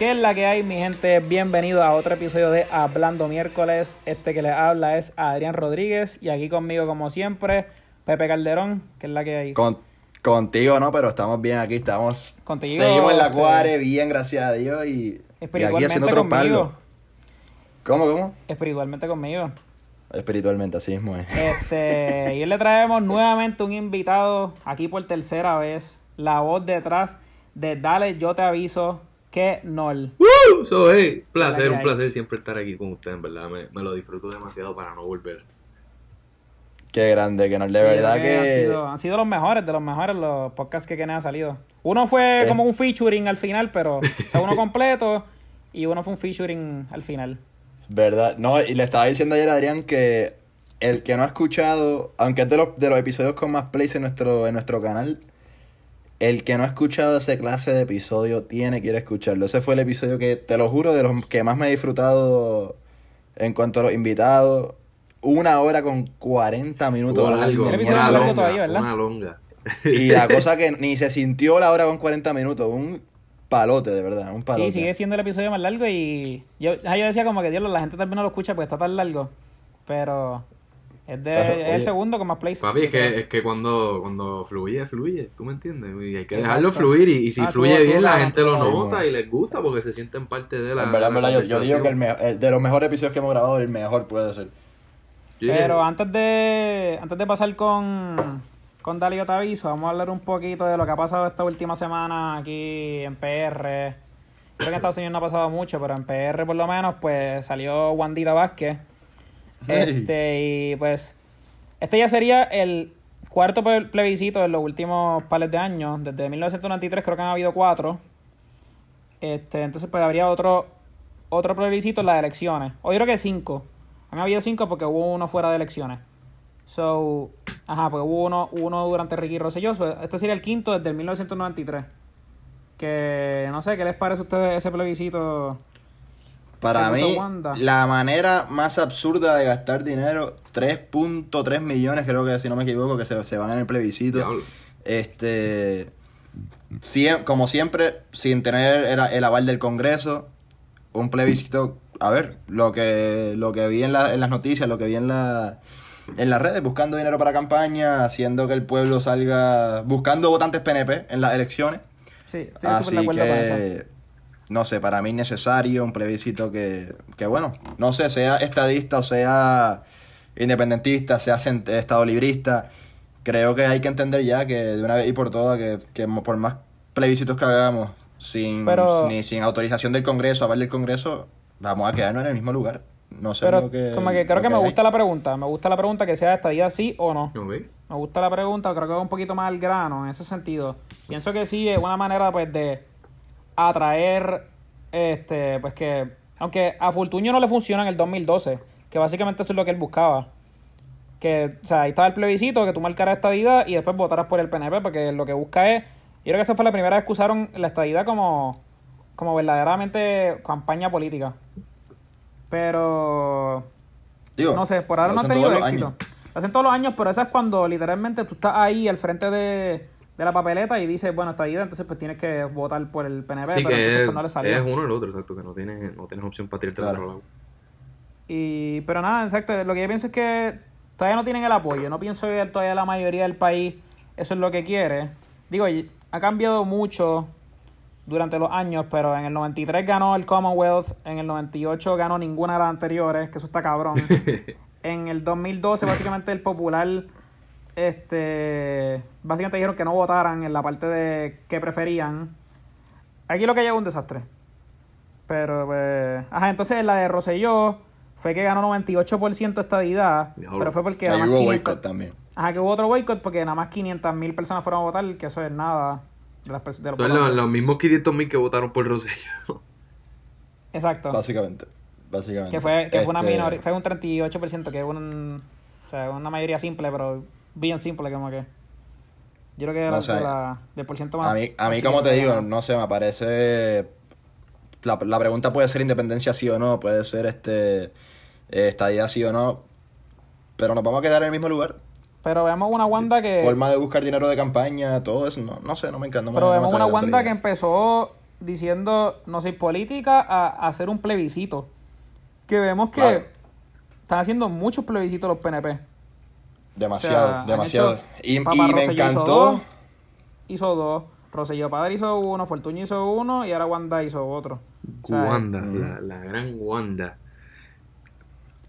¿Qué es la que hay, mi gente? Bienvenido a otro episodio de Hablando Miércoles. Este que les habla es Adrián Rodríguez y aquí conmigo, como siempre, Pepe Calderón, que es la que hay. Con, contigo no, pero estamos bien aquí, estamos. Contigo, Seguimos en la este, cuare, bien, gracias a Dios. Y, y aquí Espiritualmente haciendo otro conmigo. palo. ¿Cómo, cómo? Espiritualmente conmigo. Espiritualmente, así mismo es. Este, y hoy le traemos nuevamente un invitado aquí por tercera vez, la voz detrás de Dale, yo te aviso que Nol. ¡Woo! So, hey, placer, un ¿qué placer siempre estar aquí con ustedes, en verdad. Me, me lo disfruto demasiado para no volver. Qué grande, que no, de verdad Sí, que. Han sido, han sido los mejores, de los mejores los podcasts que Kenneth ha salido. Uno fue Eh. como un featuring al final, pero o sea, uno completo y uno fue un featuring al final. Verdad. No, y le estaba diciendo ayer a Adrián que el que no ha escuchado, aunque es de los, de los episodios con más plays en nuestro, en nuestro canal, el que no ha escuchado ese clase de episodio tiene que ir a escucharlo. Ese fue el episodio que, te lo juro, de los que más me he disfrutado en cuanto a los invitados. Una hora con 40 minutos. Fue largo, una longa, todavía, fue ¿verdad? una longa. Y la cosa que ni se sintió la hora con 40 minutos. Un palote, de verdad. Un palote. Sí, sigue siendo el episodio más largo y yo, ah, yo decía como que Dios, la gente vez no lo escucha porque está tan largo, pero es, de, es el segundo con más plays. Papi, es que, es que cuando, cuando fluye, fluye, ¿tú me entiendes? Y hay que Exacto. dejarlo fluir y, y si Ah, fluye tú- tú bien, la gente lo nota y les gusta porque se sienten parte de la En verdad, en verdad, yo, yo digo que el, conversación. me- el de los mejores episodios que hemos grabado, el mejor puede ser. Yeah. Pero antes de antes de pasar con, con Dale yo te aviso, vamos a hablar un poquito de lo que ha pasado esta última semana aquí en PR. Creo que en Estados Unidos no ha pasado mucho, pero en PR por lo menos, pues salió Wandita Vázquez. Este, y pues, este ya sería el cuarto ple- plebiscito en los últimos pares de años. Desde 1993 creo que han habido cuatro. Este, entonces pues habría otro, otro plebiscito en las elecciones. O yo creo que cinco. Han habido cinco porque hubo uno fuera de elecciones. So, ajá, pues hubo uno, uno durante Ricky Rosselló. So, este sería el quinto desde el 1993. Que no sé, ¿qué les parece a ustedes ese plebiscito? Para ¿Qué puso mí, Wanda? la manera más absurda de gastar dinero, 3.3 millones, creo que si no me equivoco, que se, se van en el plebiscito. Diablo. Este, siem- como siempre, sin tener el, el aval del Congreso, un plebiscito, a ver, lo que, lo que vi en, la- en las noticias, lo que vi en, la, en las redes, buscando dinero para campaña, haciendo que el pueblo salga, buscando votantes PNP en las elecciones. Sí, estoy Así acuerdo con eso. que, no sé, para mí es necesario un plebiscito que, que, bueno, no sé, sea estadista o sea independentista, sea estado librista, creo que hay que entender ya que de una vez y por todas que, que por más plebiscitos que hagamos, sin, Pero- ni sin autorización del Congreso, aval del Congreso, vamos a quedarnos en el mismo lugar. No sé Pero lo que... como que creo lo que me hay. gusta la pregunta. Me gusta la pregunta que sea estadía sí o no. Me gusta la pregunta, creo que va un poquito más al grano en ese sentido. Pienso que sí es una manera pues de atraer este pues que aunque a Fultuño no le funciona en el 2012, que básicamente eso es lo que él buscaba. Que, o sea, ahí estaba el plebiscito, que tú marcaras estadidad y después votaras por el PNP, porque lo que busca es, yo creo que esa fue la primera vez que usaron la estadidad como, como verdaderamente campaña política. Pero Digo, no sé, por ahora no ha tenido éxito. Lo hacen todos los años, pero eso es cuando literalmente tú estás ahí al frente de, de la papeleta y dices, bueno, está ahí, entonces pues tienes que votar por el PNP, Sí, pero que entonces es, pues no le salió. es uno o el otro, exacto, que no tienes, no tienes opción para tirarte al Claro. otro lado. Y, pero nada, exacto, lo que yo pienso es que todavía no tienen el apoyo. No pienso que todavía la mayoría del país eso es lo que quiere. Digo, ha cambiado mucho durante los años, pero en el 93 ganó el Commonwealth, en el 98 ganó ninguna de las anteriores, que eso está cabrón. en el 2012 básicamente el popular este básicamente dijeron que no votaran en la parte de que preferían aquí lo que llegó un desastre pero pues ajá entonces en la de Rosselló fue que ganó 98% estadidad Diablo. pero fue porque Ahí hubo 500 boicot también. ajá que hubo otro boicot porque nada más 500 mil personas fueron a votar que eso es nada de, las, de los Son los, los mismos 500 mil que votaron por Rosselló. exacto Básicamente. Básicamente. Que fue, que fue una Este, minoría, fue un 38%, que es un, o sea, una mayoría simple, pero bien simple, como que. Yo creo que No sé. de la, del por ciento más. A mí, a mí más como te digo, no sé, me parece... La, la pregunta puede ser independencia sí o no, puede ser este eh, estadía sí o no, pero nos vamos a quedar en el mismo lugar. Pero vemos una Wanda que. Forma de buscar dinero de campaña, todo eso, no, no sé, no me encanta. no me- pero no me vemos una la Wanda que empezó diciendo no soy política a, a hacer un plebiscito. Que vemos que Claro. están haciendo muchos plebiscitos los PNP. Demasiado, O sea, han demasiado. Y, Papá y me hizo encantó. dos, Hizo dos. Rosselló Padre hizo uno, Fortuño hizo uno y ahora Wanda hizo otro. O sea, Wanda, la, la gran Wanda.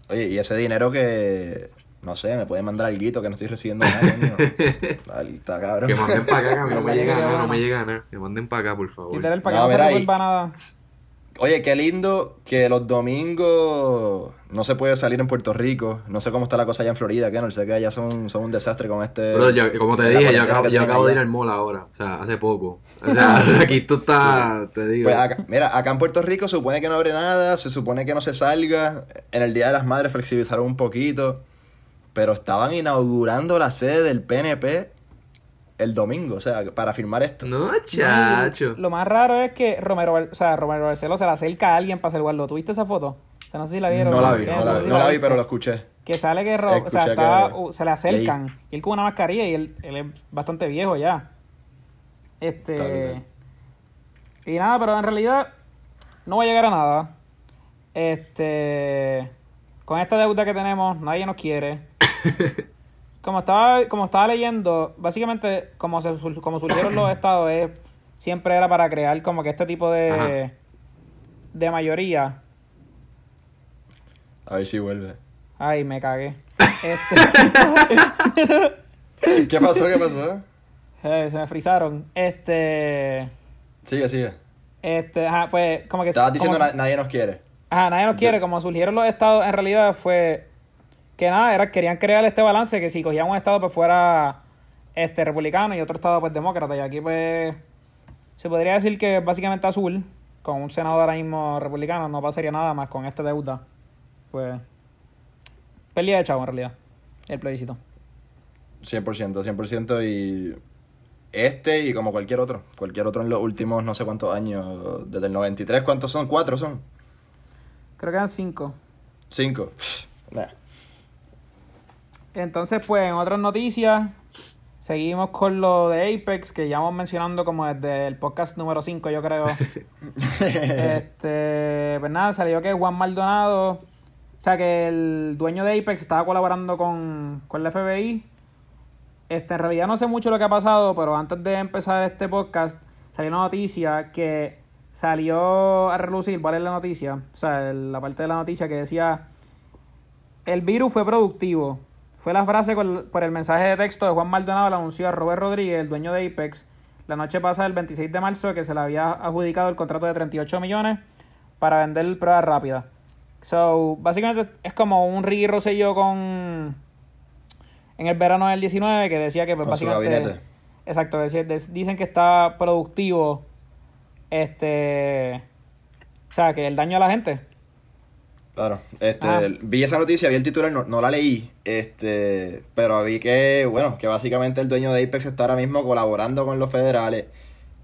Oye, y ese dinero que. No sé, me pueden mandar algo que no estoy recibiendo nada, coño. Cabrón. Que manden para acá, que a mí no me llega nada, no me llega nada. Que manden para acá, por favor. Literal, para No, que no se nada. Oye, qué lindo que los domingos no se puede salir en Puerto Rico. No sé cómo está la cosa allá en Florida, que no sé que allá son, son un desastre con este. Bro, yo- como te dije, yo acabo, yo de ir al mall ahora. O sea, hace poco. O sea, aquí tú estás, te digo. Pues acá- mira, acá en Puerto Rico se supone que no abre nada, se supone que no se salga. En el Día de las Madres flexibilizaron un poquito. Pero estaban inaugurando la sede del PNP el domingo, o sea, para firmar esto. No, chacho. Lo más raro es que Romero, o sea, Romero Barceló se le acerca a alguien para salvarlo. ¿Tuviste esa foto? O sea, no sé si la vieron. No la vi, no la, si no la vi, pero lo escuché. Que sale que, Ro- o sea, está- que- uh, se le acercan. Y él con una mascarilla y él, él es bastante viejo ya. Este. Y nada, pero en realidad no va a llegar a nada. Este. Con esta deuda que tenemos, nadie nos quiere. Como estaba, como estaba leyendo, básicamente, como, se, como surgieron los estados, es, siempre era para crear como que este tipo de, Ajá. de mayoría. A ver si vuelve. Ay, me cagué. Este, ¿Qué pasó? ¿Qué pasó? eh, se me frizaron. Este. Sigue, sigue. Este, ajá, pues, como que. Estabas diciendo como- na- nadie nos quiere. Ajá, nadie nos quiere. Como surgieron los estados, en realidad fue que nada, era, querían crear este balance que si cogían un estado pues fuera este republicano y otro estado pues demócrata. Y aquí pues se podría decir que básicamente azul, con un senador ahora mismo republicano, no pasaría nada más con esta deuda. Pues, pérdida de chavo en realidad, el plebiscito. 100%, 100% y este y como cualquier otro. Cualquier otro en los últimos no sé cuántos años. Desde el 93, ¿cuántos son? ¿Cuatro son? Creo que eran cinco. ¿Cinco? Nah. Entonces, pues, en otras noticias, seguimos con lo de Apex, que ya vamos mencionando como desde el podcast número 5, yo creo. este, pues nada, salió que Juan Maldonado, o sea, que el dueño de Apex estaba colaborando con, con la FBI. Este, en realidad no sé mucho lo que ha pasado, pero antes de empezar este podcast, salió una noticia que salió a relucir, ¿cuál es la noticia? O sea, el- la parte de la noticia que decía, el virus fue productivo. Fue la frase por el mensaje de texto de Juan Maldonado, lo anunció a Robert Rodríguez, el dueño de Apex, la noche pasada, el 26 de marzo, que se le había adjudicado el contrato de 38 millones para vender pruebas rápidas. So, básicamente es como un Ricky Rosselló con... En el verano del 19, que decía que pues, Con su gabinete. Exacto, decía- dicen que está productivo este... O sea, que el daño a la gente. Claro, este, Ah. vi esa noticia, vi el titular, no, no la leí, este, pero vi que, bueno, que básicamente el dueño de Apex está ahora mismo colaborando con los federales,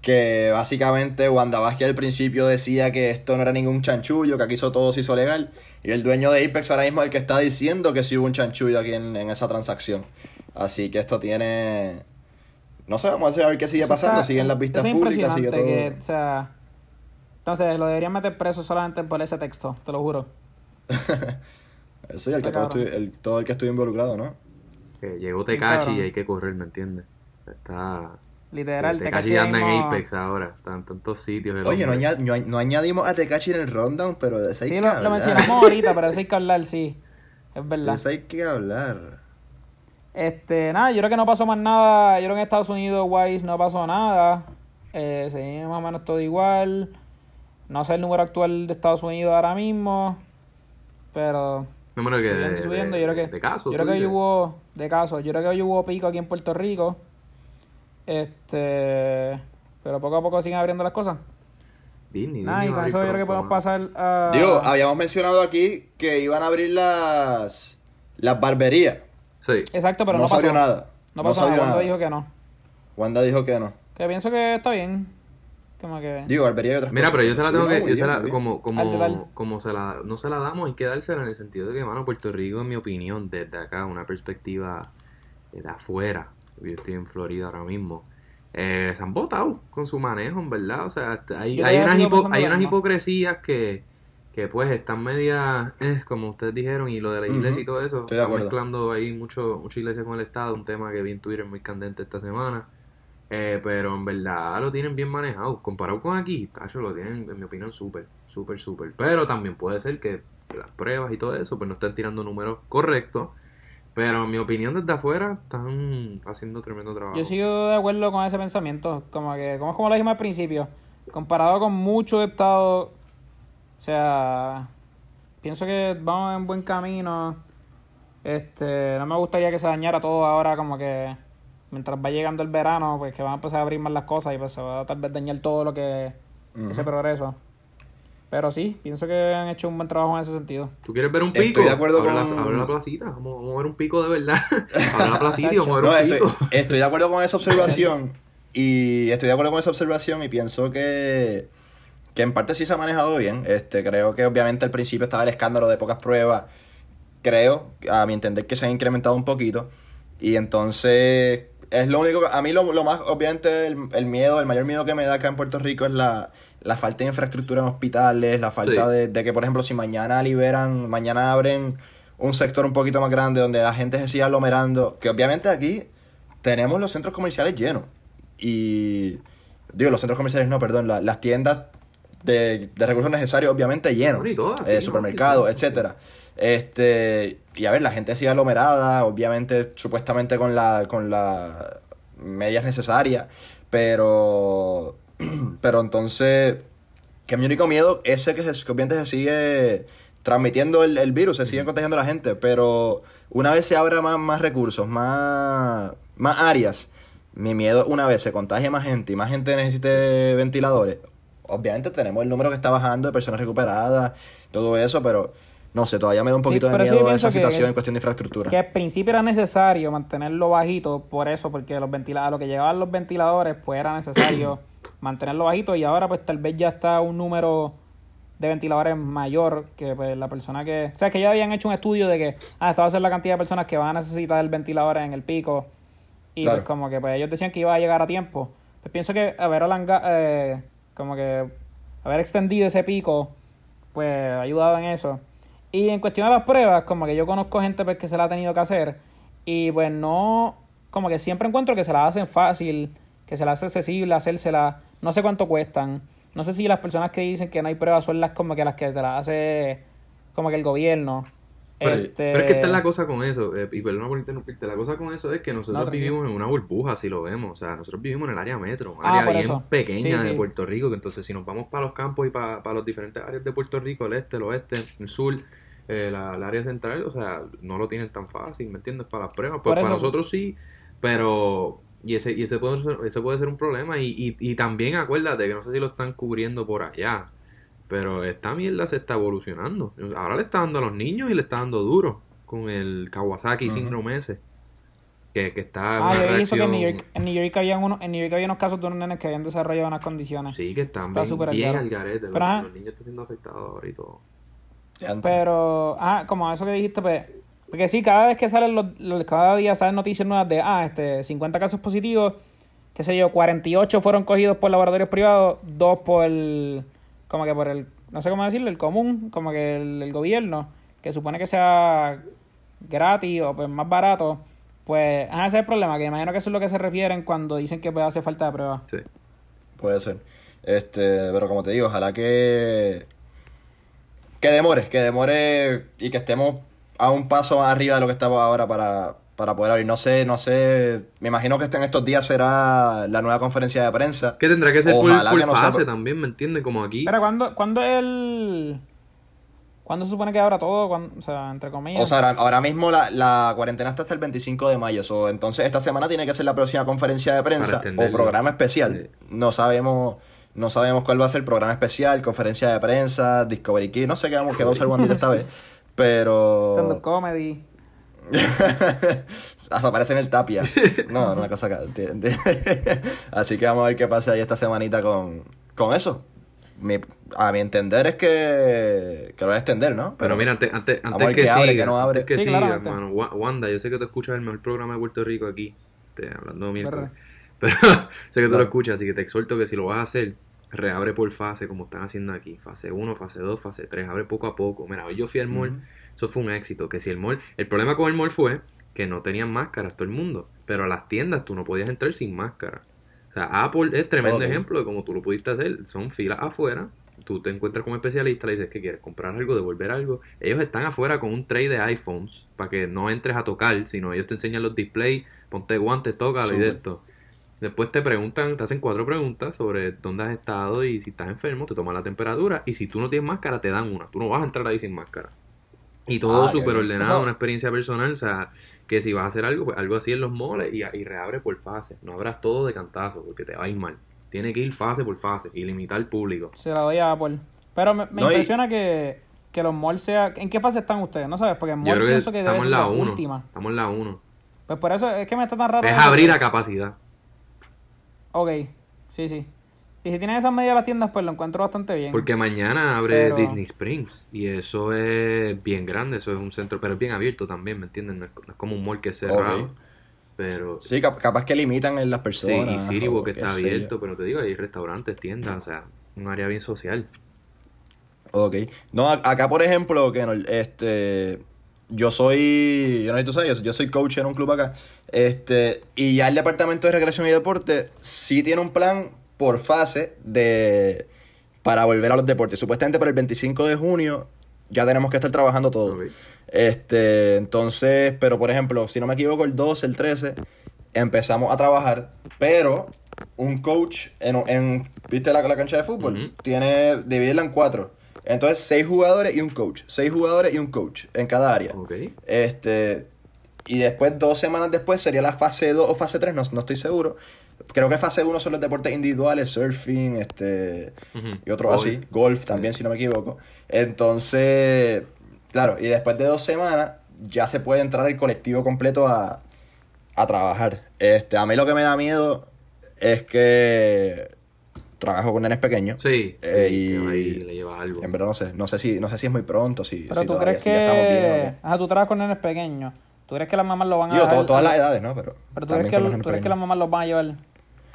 que básicamente Wanda Vázquez al principio decía que esto no era ningún chanchullo, que aquí hizo todo se hizo legal, y el dueño de Apex ahora mismo es el que está diciendo que sí hubo un chanchullo aquí en, en esa transacción. Así que esto tiene... No sé, vamos a ver qué sigue pasando, siguen las vistas es públicas, sigue todo... impresionante que, o sea, entonces lo deberían meter preso solamente por ese texto, te lo juro. Eso y el que todo, estoy- el, todo el que estuvo involucrado, ¿no? Que llegó Tecachi y hay que correr, ¿me entiendes? Está. Literal, sí, te Tecachi anda en Apex ahora. Está en tantos sitios. Oye, no, hombre. añad- no añ- no añadimos a Tecachi en el rundown, pero de ese hay Sí, que lo, lo hablar. mencionamos ahorita, pero eso hay que hablar, sí. Es De verdad. ese hay que hablar. Este, nada, yo creo que no pasó más nada. Yo creo que en Estados Unidos, Wise, no pasó nada. Eh, seguimos más o menos todo igual. No sé el número actual de Estados Unidos ahora mismo. Pero que de, subiendo, de- yo creo que, de caso, yo creo que hoy hubo, de caso, yo creo que hoy hubo pico aquí en Puerto Rico. Este, pero poco a poco siguen abriendo las cosas. Disney, Nada, y Disney con eso yo creo que podemos pasar a... Digo, habíamos mencionado aquí que iban a abrir las las barberías. Sí. Exacto, pero no no, se abrió pasó. nada. No No pasó se abrió nada. Wanda nada. dijo que no. Wanda dijo que no. Que pienso que está bien. Como que... Digo, barbería y otras Mira, cosas. pero yo se la tengo que, yo se la, como, como, como se la, no se la damos, hay que dársela en el sentido de que, mano, Puerto Rico, en mi opinión, desde acá, una perspectiva de afuera, yo estoy en Florida ahora mismo, eh, se han votado con su manejo, en verdad. O sea, hay, hay unas, hipo- hay unas hipocresías que, que pues están medias, eh, como ustedes dijeron, y lo de la iglesia y todo eso. estoy de Están acuerdo. mezclando ahí mucho, mucha iglesia con el Estado, un tema que vi en Twitter muy candente esta semana. Eh, pero en verdad lo tienen bien manejado. Comparado con aquí, tacho, lo tienen, en mi opinión, súper, súper, súper. Pero también puede ser que las pruebas y todo eso, pues no están tirando números correctos. Pero en mi opinión, desde afuera, están haciendo tremendo trabajo. Yo sigo de acuerdo con ese pensamiento, como que, como es como lo dijimos al principio, comparado con muchos estados, o sea, pienso que vamos en buen camino. Este, no me gustaría que se dañara todo ahora, como que mientras va llegando el verano, pues que van a empezar a abrir más las cosas y pues se va a tal vez dañar todo lo que ese progreso. Pero sí, pienso que han hecho un buen trabajo en ese sentido. ¿Tú quieres ver un Estoy pico? de acuerdo abre, con- la, abre la placita, vamos, vamos a ver un pico de verdad. abre la placita y vamos a ver No, un estoy, pico. estoy de acuerdo con esa observación. Y estoy de acuerdo con esa observación y pienso que, que en parte sí se ha manejado bien. Este, creo que obviamente al principio estaba el escándalo de pocas pruebas. Creo, a mi entender, que se ha incrementado un poquito. Y entonces es lo único, que- a mí lo, lo más, obviamente, el, el miedo, el mayor miedo que me da acá en Puerto Rico es la, la falta de infraestructura en hospitales, la falta Sí. de, de que, por ejemplo, si mañana liberan, mañana abren un sector un poquito más grande donde la gente se siga aglomerando, que obviamente aquí tenemos los centros comerciales llenos. Y digo, los centros comerciales no, perdón, la- las tiendas de, de recursos necesarios obviamente llenos. Todas, eh, supermercados, etcétera. Este, y a ver, la gente sigue aglomerada, obviamente, supuestamente con la, con las medidas necesarias, pero, pero entonces, que mi único miedo es que, se, que obviamente se sigue transmitiendo el, el virus, se sigue contagiando la gente, pero una vez se abra más, más recursos, más, más áreas, mi miedo una vez se contagie más gente y más gente necesite ventiladores, obviamente tenemos el número que está bajando de personas recuperadas, todo eso, pero no sé, todavía me da un poquito de sí miedo pienso esa que- situación en cuestión de infraestructura. Que al principio era necesario mantenerlo bajito, por eso, porque los ventila a lo que llegaban los ventiladores, pues era necesario mantenerlo bajito y ahora pues tal vez ya está un número de ventiladores mayor que pues la persona que... O sea, que ya habían hecho un estudio de que, ah, esta va a ser la cantidad de personas que van a necesitar el ventilador en el pico y Claro. pues como que pues ellos decían que iba a llegar a tiempo. Pues pienso que haber alanga- eh, como que haber extendido ese pico, pues ha ayudado en eso. Y en cuestión de las pruebas, como que yo conozco gente pues, que se la ha tenido que hacer y pues no, como que siempre encuentro que se la hacen fácil, que se la hace accesible hacérsela, no sé cuánto cuestan. No sé si las personas que dicen que no hay pruebas son las como que las que te las hace como que el gobierno. Sí. Este, Pero es que esta es la cosa con eso, eh, y perdona por interrumpirte, la cosa con eso es que nosotros No, vivimos en una burbuja, si lo vemos, o sea, nosotros vivimos en el área metro, un Ah, área bien eso. pequeña Sí, de sí. Puerto Rico, que entonces si nos vamos para los campos y para, para los diferentes áreas de Puerto Rico, el este, el oeste, el sur, eh, la, el área central, o sea, no lo tienen tan fácil, ¿me entiendes? Para las pruebas, pues para nosotros sí, pero... Y ese, y ese, puede ser, ese puede ser un problema. Y, y, y también acuérdate que no sé si lo están cubriendo por allá. Pero esta mierda se está evolucionando. Ahora le está dando a los niños y le está dando duro con el Kawasaki Ujú. síndrome ese. Que, que está Ah, yo que en New York, en New York había uno, en New York había unos casos de unos nenes que habían desarrollado unas condiciones. Sí, que están Está bien, al garete. Pero, los niños están siendo afectados ahora y todo. Pero, ah, como eso que dijiste, pues, porque sí, cada vez que salen los, los- cada día salen noticias nuevas de, ah, este, 50 casos positivos, qué sé yo, 48 fueron cogidos por laboratorios privados, dos por el, como que por el, no sé cómo decirlo, el común, como que el, el gobierno, que supone que sea gratis o pues más barato, pues, ah, ese es el problema, que imagino que eso es lo que se refieren cuando dicen que pues, hace falta de pruebas. Sí. Puede ser. Este, pero como te digo, ojalá que que demore, que demore y que estemos a un paso más arriba de lo que estamos ahora para, para poder abrir. No sé, no sé, me imagino que este- en estos días será la nueva conferencia de prensa. Que tendrá que ser Ojalá por que no sea fase también, ¿me entiendes? Como aquí. Pero, ¿cuándo, ¿cuándo es el...? ¿Cuándo se supone que abra todo? ¿Cuándo- o sea, entre comillas. O sea, ahora, ahora mismo la, la cuarentena está hasta el 25 de mayo. so, entonces esta semana tiene que ser la próxima conferencia de prensa o programa especial. No sabemos no sabemos cuál va a ser programa especial, conferencia de prensa, Discovery Key. No sé qué, vamos, qué va a usar Wandita esta vez. Pero... comedy. Hasta aparece en el tapia. No, no, una cosa. Así que vamos a ver qué pasa ahí esta semanita con, con eso. Mi- a mi entender es que, que lo voy a extender, ¿no? Pero mira, antes, antes, antes ver que qué abre, siga, qué no abre. antes que Sí, siga, hermano, Wa- Wanda, yo sé que tú escuchas el mejor programa de Puerto Rico aquí, este, hablando de miércoles. Pero sé que tú lo escuchas, así que te exhorto que si lo vas a hacer, reabre por fase como están haciendo aquí. Fase 1, fase 2, fase 3, abre poco a poco. Mira, hoy yo fui al mall, eso fue un éxito. Que si el mall, el problema con el mall fue que no tenían máscaras todo el mundo, pero a las tiendas tú no podías entrar sin máscara. O sea, Apple es tremendo ejemplo de cómo tú lo pudiste hacer. Son filas afuera, tú te encuentras con un especialista, le dices que quieres comprar algo, devolver algo. Ellos están afuera con un tray de iPhones para que no entres a tocar, sino ellos te enseñan los displays, ponte guantes, tócalo y de esto. Después te preguntan, te hacen cuatro preguntas sobre dónde has estado y si estás enfermo, te toman la temperatura y si tú no tienes máscara te dan una. Tú no vas a entrar ahí sin máscara. Y todo Ah, súper ordenado, Eso- una experiencia personal, o sea, que si vas a hacer algo, pues algo así en los moles y, y reabre por fase. No abras todo de cantazo porque te va a ir mal. Tiene que ir fase por fase y limitar al público. Se la doy a Apple. Pero me, me No, y- impresiona que, que los malls sea... ¿En qué fase están ustedes? No sabes, porque en mall que pienso que debe estamos ser en la la 1. última. Estamos en la 1. Pues por eso es que me está tan raro. Es abrir que- a capacidad. Ok, sí, sí. Y si tienen esas medidas las tiendas, pues lo encuentro bastante bien. Porque mañana abre Pero- Disney Springs y eso es bien grande, eso es un centro, pero es bien abierto también, ¿me entiendes? No es, no es como un mall que es cerrado. Pero Sí, cap- capaz que limitan en las sí, personas. y Siribo que está yo. abierto, pero te digo, hay restaurantes, tiendas, o sea, un área bien social. Ok. No, acá por ejemplo, que no, este, yo soy, yo no sé si tú sabes, yo soy coach en un club acá, este, y ya el departamento de recreación y deporte sí tiene un plan por fase de, para volver a los deportes. Supuestamente para el 25 de junio ya tenemos que estar trabajando todo. Este, entonces, pero por ejemplo, si no me equivoco, el 12, el 13, empezamos a trabajar, pero un coach en, en ¿viste la, la cancha de fútbol? Ujú. Tiene, dividirla en cuatro. Entonces, seis jugadores y un coach. Seis jugadores y un coach en cada área. Ok. Este, y después, dos semanas después, sería la fase 2 o fase 3, no, no estoy seguro. Creo que fase 1 son los deportes individuales, surfing, este, y otros así, golf también, si no me equivoco. Entonces, claro, y después de dos semanas ya se puede entrar el colectivo completo a, a trabajar. Este, a mí lo que me da miedo es que trabajo con nenes pequeños. Sí, sí, Eh, que y- ahí le llevas algo. En verdad no sé, no sé si, no sé si es muy pronto, si, Pero si tú todavía crees si ya estamos bien. Ajá, tú trabajas con nenes pequeños. ¿Tú crees que las mamás lo van a dejar- to- todas las edades, ¿no? Pero, Pero tú crees que, tú crees que las mamás los van a llevar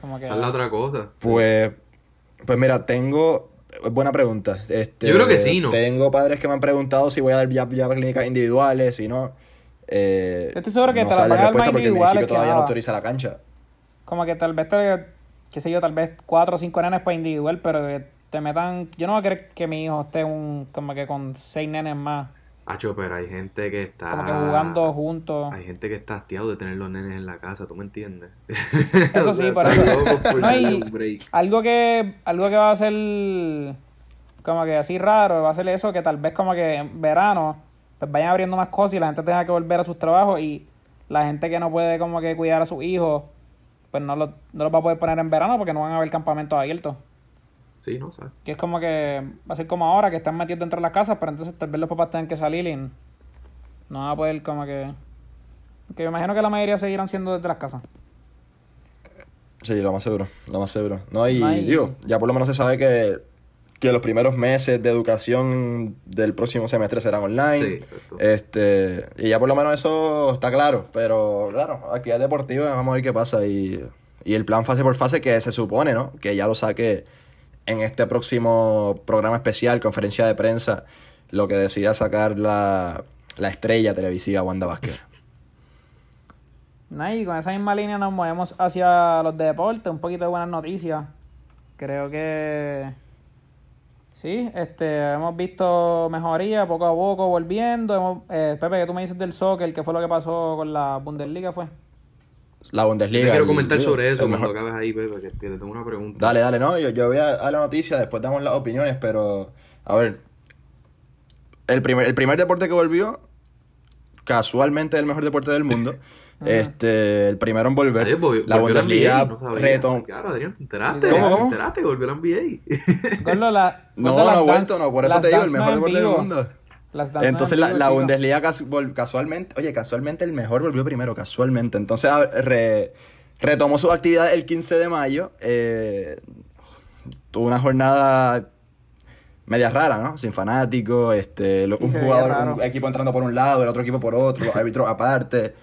como que... Esa es la otra cosa. Pues, pues mira, tengo. Buena pregunta. Este, Yo creo que sí, ¿no? Tengo padres que me han preguntado si voy a dar ya, ya clínicas individuales, si no. Eh, Yo estoy seguro que no te las van a dar porque el municipio todavía no autoriza la cancha. Como que tal vez te, qué sé yo, tal vez cuatro o cinco nenes para individual, pero que te metan, yo no voy a querer que mi hijo esté un, como que con seis nenes más, Hacho, pero hay gente que está. como que jugando juntos. Hay gente que está hastiado de tener los nenes en la casa, ¿tú me entiendes? Eso O sea, sí, están eso- No, y-. Algo que, algo que va a ser como que así raro, va a ser eso que tal vez como que en verano pues vayan abriendo más cosas y la gente tenga que volver a sus trabajos y la gente que no puede como que cuidar a sus hijos, pues no los, no los va a poder poner en verano porque no van a haber campamentos abiertos. Sí, no sabes. Que es como que va a ser como ahora que están metidos dentro de las casas, pero entonces tal vez los papás tengan que salir y no van a poder como que... Que me imagino que la mayoría seguirán siendo desde las casas. Sí, lo más seguro, lo más seguro. No, y No hay- digo, ya por lo menos se sabe que, que los primeros meses de educación del próximo semestre serán online. Sí. Este, y ya por lo menos eso está claro. Pero claro, actividad deportiva, vamos a ver qué pasa. Y, y el plan fase por fase que se supone, ¿no? Que ya lo saque en este próximo programa especial, conferencia de prensa, lo que decida sacar la, la estrella televisiva Wanda Vázquez. Nah, y con esa misma línea nos movemos hacia los deportes, un poquito de buenas noticias. Creo que sí, este, hemos visto mejoría poco a poco volviendo. Hemos, eh, Pepe, que tú me dices del soccer, ¿qué fue lo que pasó con la Bundesliga? fue? La Yo Bundesliga. te quiero el- comentar digo, sobre eso el cuando mejor- acabes ahí, Pepe, que te, te tengo una pregunta. Dale, dale, no, yo, yo voy a, a la noticia, después damos las opiniones, pero a ver, el primer, el primer deporte que volvió, casualmente el mejor deporte del mundo, este, el primero en volver, Adiós, volvió- la volvió Bundesliga NBA, no sabía. retom- Claro, Adrián, ¿te enteraste? ¿Cómo, cómo? ¿Te enteraste? Volvió la NBA. Gordo, la- No, no ha vuelto, no, por eso te digo, el mejor deporte del mundo. Entonces en la, la. Bundesliga casualmente, oye, casualmente el mejor volvió primero, casualmente. Entonces a- re- retomó su actividad el 15 de mayo. eh, tuvo una jornada media rara, ¿no? Sin fanáticos, este, Sí, un jugador, un equipo entrando por un lado, el otro equipo por otro, los árbitros aparte.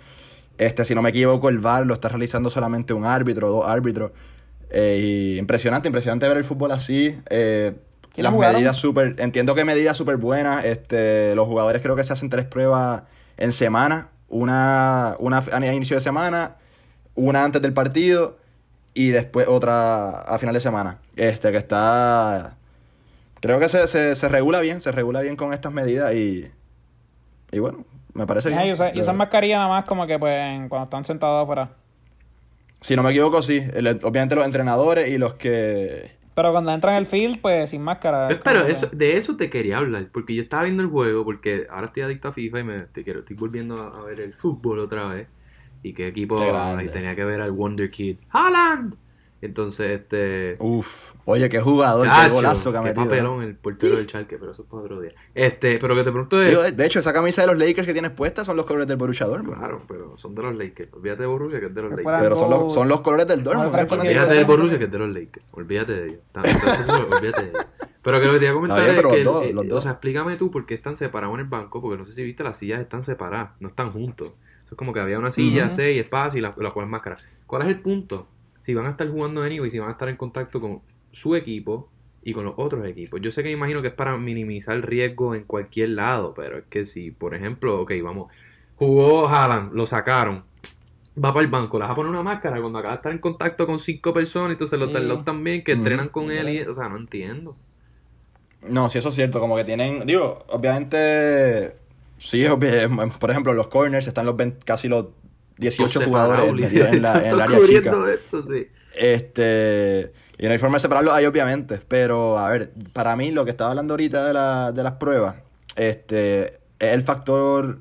Este, si no me equivoco, el VAR lo está realizando solamente un árbitro, dos árbitros. Eh, y impresionante, impresionante ver el fútbol así. Eh, ¿Quiénes las jugaron? medidas súper, entiendo que medidas súper buenas. Este, los jugadores creo que se hacen tres pruebas en semana. Una, una a inicio de semana, una antes del partido y después otra a final de semana. Este, que está. Creo que se, se, se regula bien, se regula bien con estas medidas y. Y bueno, me parece bien. Y usan, y verdad. mascarilla nada más como que pues en- cuando están sentados afuera. Si no me equivoco, sí. El- obviamente los entrenadores y los que. Pero cuando entran al field, pues sin máscara. es Pero que- eso, de eso te quería hablar, porque yo estaba viendo el juego, porque ahora estoy adicto a FIFA y me te quiero, estoy volviendo a, a ver el fútbol otra vez. Y qué equipo ay, tenía que ver al Wonder Kid. ¡Haaland! Entonces, este. Uf. Oye, qué jugador, qué Chacho, golazo que ha qué metido. papelón el portero del Chalque, pero eso es para otro día. Este, pero que te pregunto es. De, hecho, esa camisa de los Lakers que tienes puesta son los colores del Borussia Dortmund. Claro, pero son de los Lakers. Olvídate de Borussia, que es de los Lakers. Pero son los, son los colores del Dortmund. Vamos a ¿eres fanático Olvídate del? Borussia, que es de los Lakers. Olvídate de ellos. Olvídate de ellos. Pero que lo que te iba a comentar bien, es que, los dos, el- eh, o sea, explícame tú por qué están separados en el banco, porque no sé si viste, las sillas están separadas, no están juntos. Eso es como que había una silla, Ujú. seis, espacio y la, la pones máscara. ¿Cuál es el punto? Si van a estar jugando en y si van a estar en contacto con su equipo y con los otros equipos. Yo sé que me imagino que es para minimizar el riesgo en cualquier lado, pero es que si, por ejemplo, ok, vamos, jugó Haaland, lo sacaron, va para el banco, le vas a poner una máscara cuando acaba de estar en contacto con cinco personas, entonces los Sí. del lado también que entrenan con él y, o sea, no entiendo. No, sí, eso es cierto. Como que tienen. Digo, obviamente. Sí, obvi- por ejemplo, los corners están los 20 casi los 18 Todos jugadores metidos en, la, en el área chica. esto, sí. Este. Y no hay forma de separarlos ahí, obviamente. Pero, a ver, para mí, lo que estaba hablando ahorita de, la- de las pruebas, este. Es el factor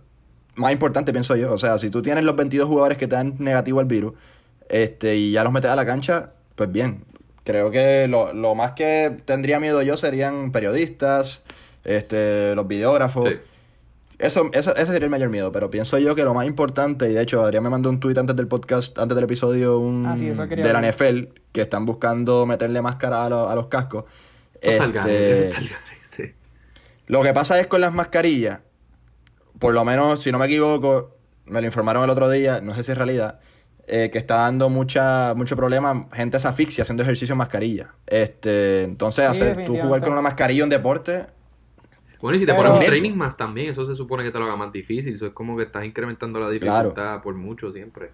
más importante, pienso yo. O sea, si tú tienes los 22 jugadores que te dan negativo al virus, este, y ya los metes a la cancha, pues bien. Creo que lo, lo más que tendría miedo yo serían periodistas, este, los videógrafos. Sí. Eso, eso, ese sería el mayor miedo, pero pienso yo que lo más importante, y de hecho Adrián me mandó un tweet antes del podcast, antes del episodio un, Ah, sí, de la. NFL, que están buscando meterle máscara a, lo- a los cascos. Este, eso está al gane, sí. lo que pasa es con las mascarillas, por lo menos, si no me equivoco, me lo informaron el otro día, no sé si es realidad, eh, que está dando mucha, mucho problema, gente se asfixia haciendo ejercicio en mascarilla. Este, entonces, Sí, hacer, tú jugar con una mascarilla en deporte, Bueno, y si te Pero- pones un training más también, eso se supone que te lo haga más difícil. Eso es como que estás incrementando la dificultad por mucho siempre.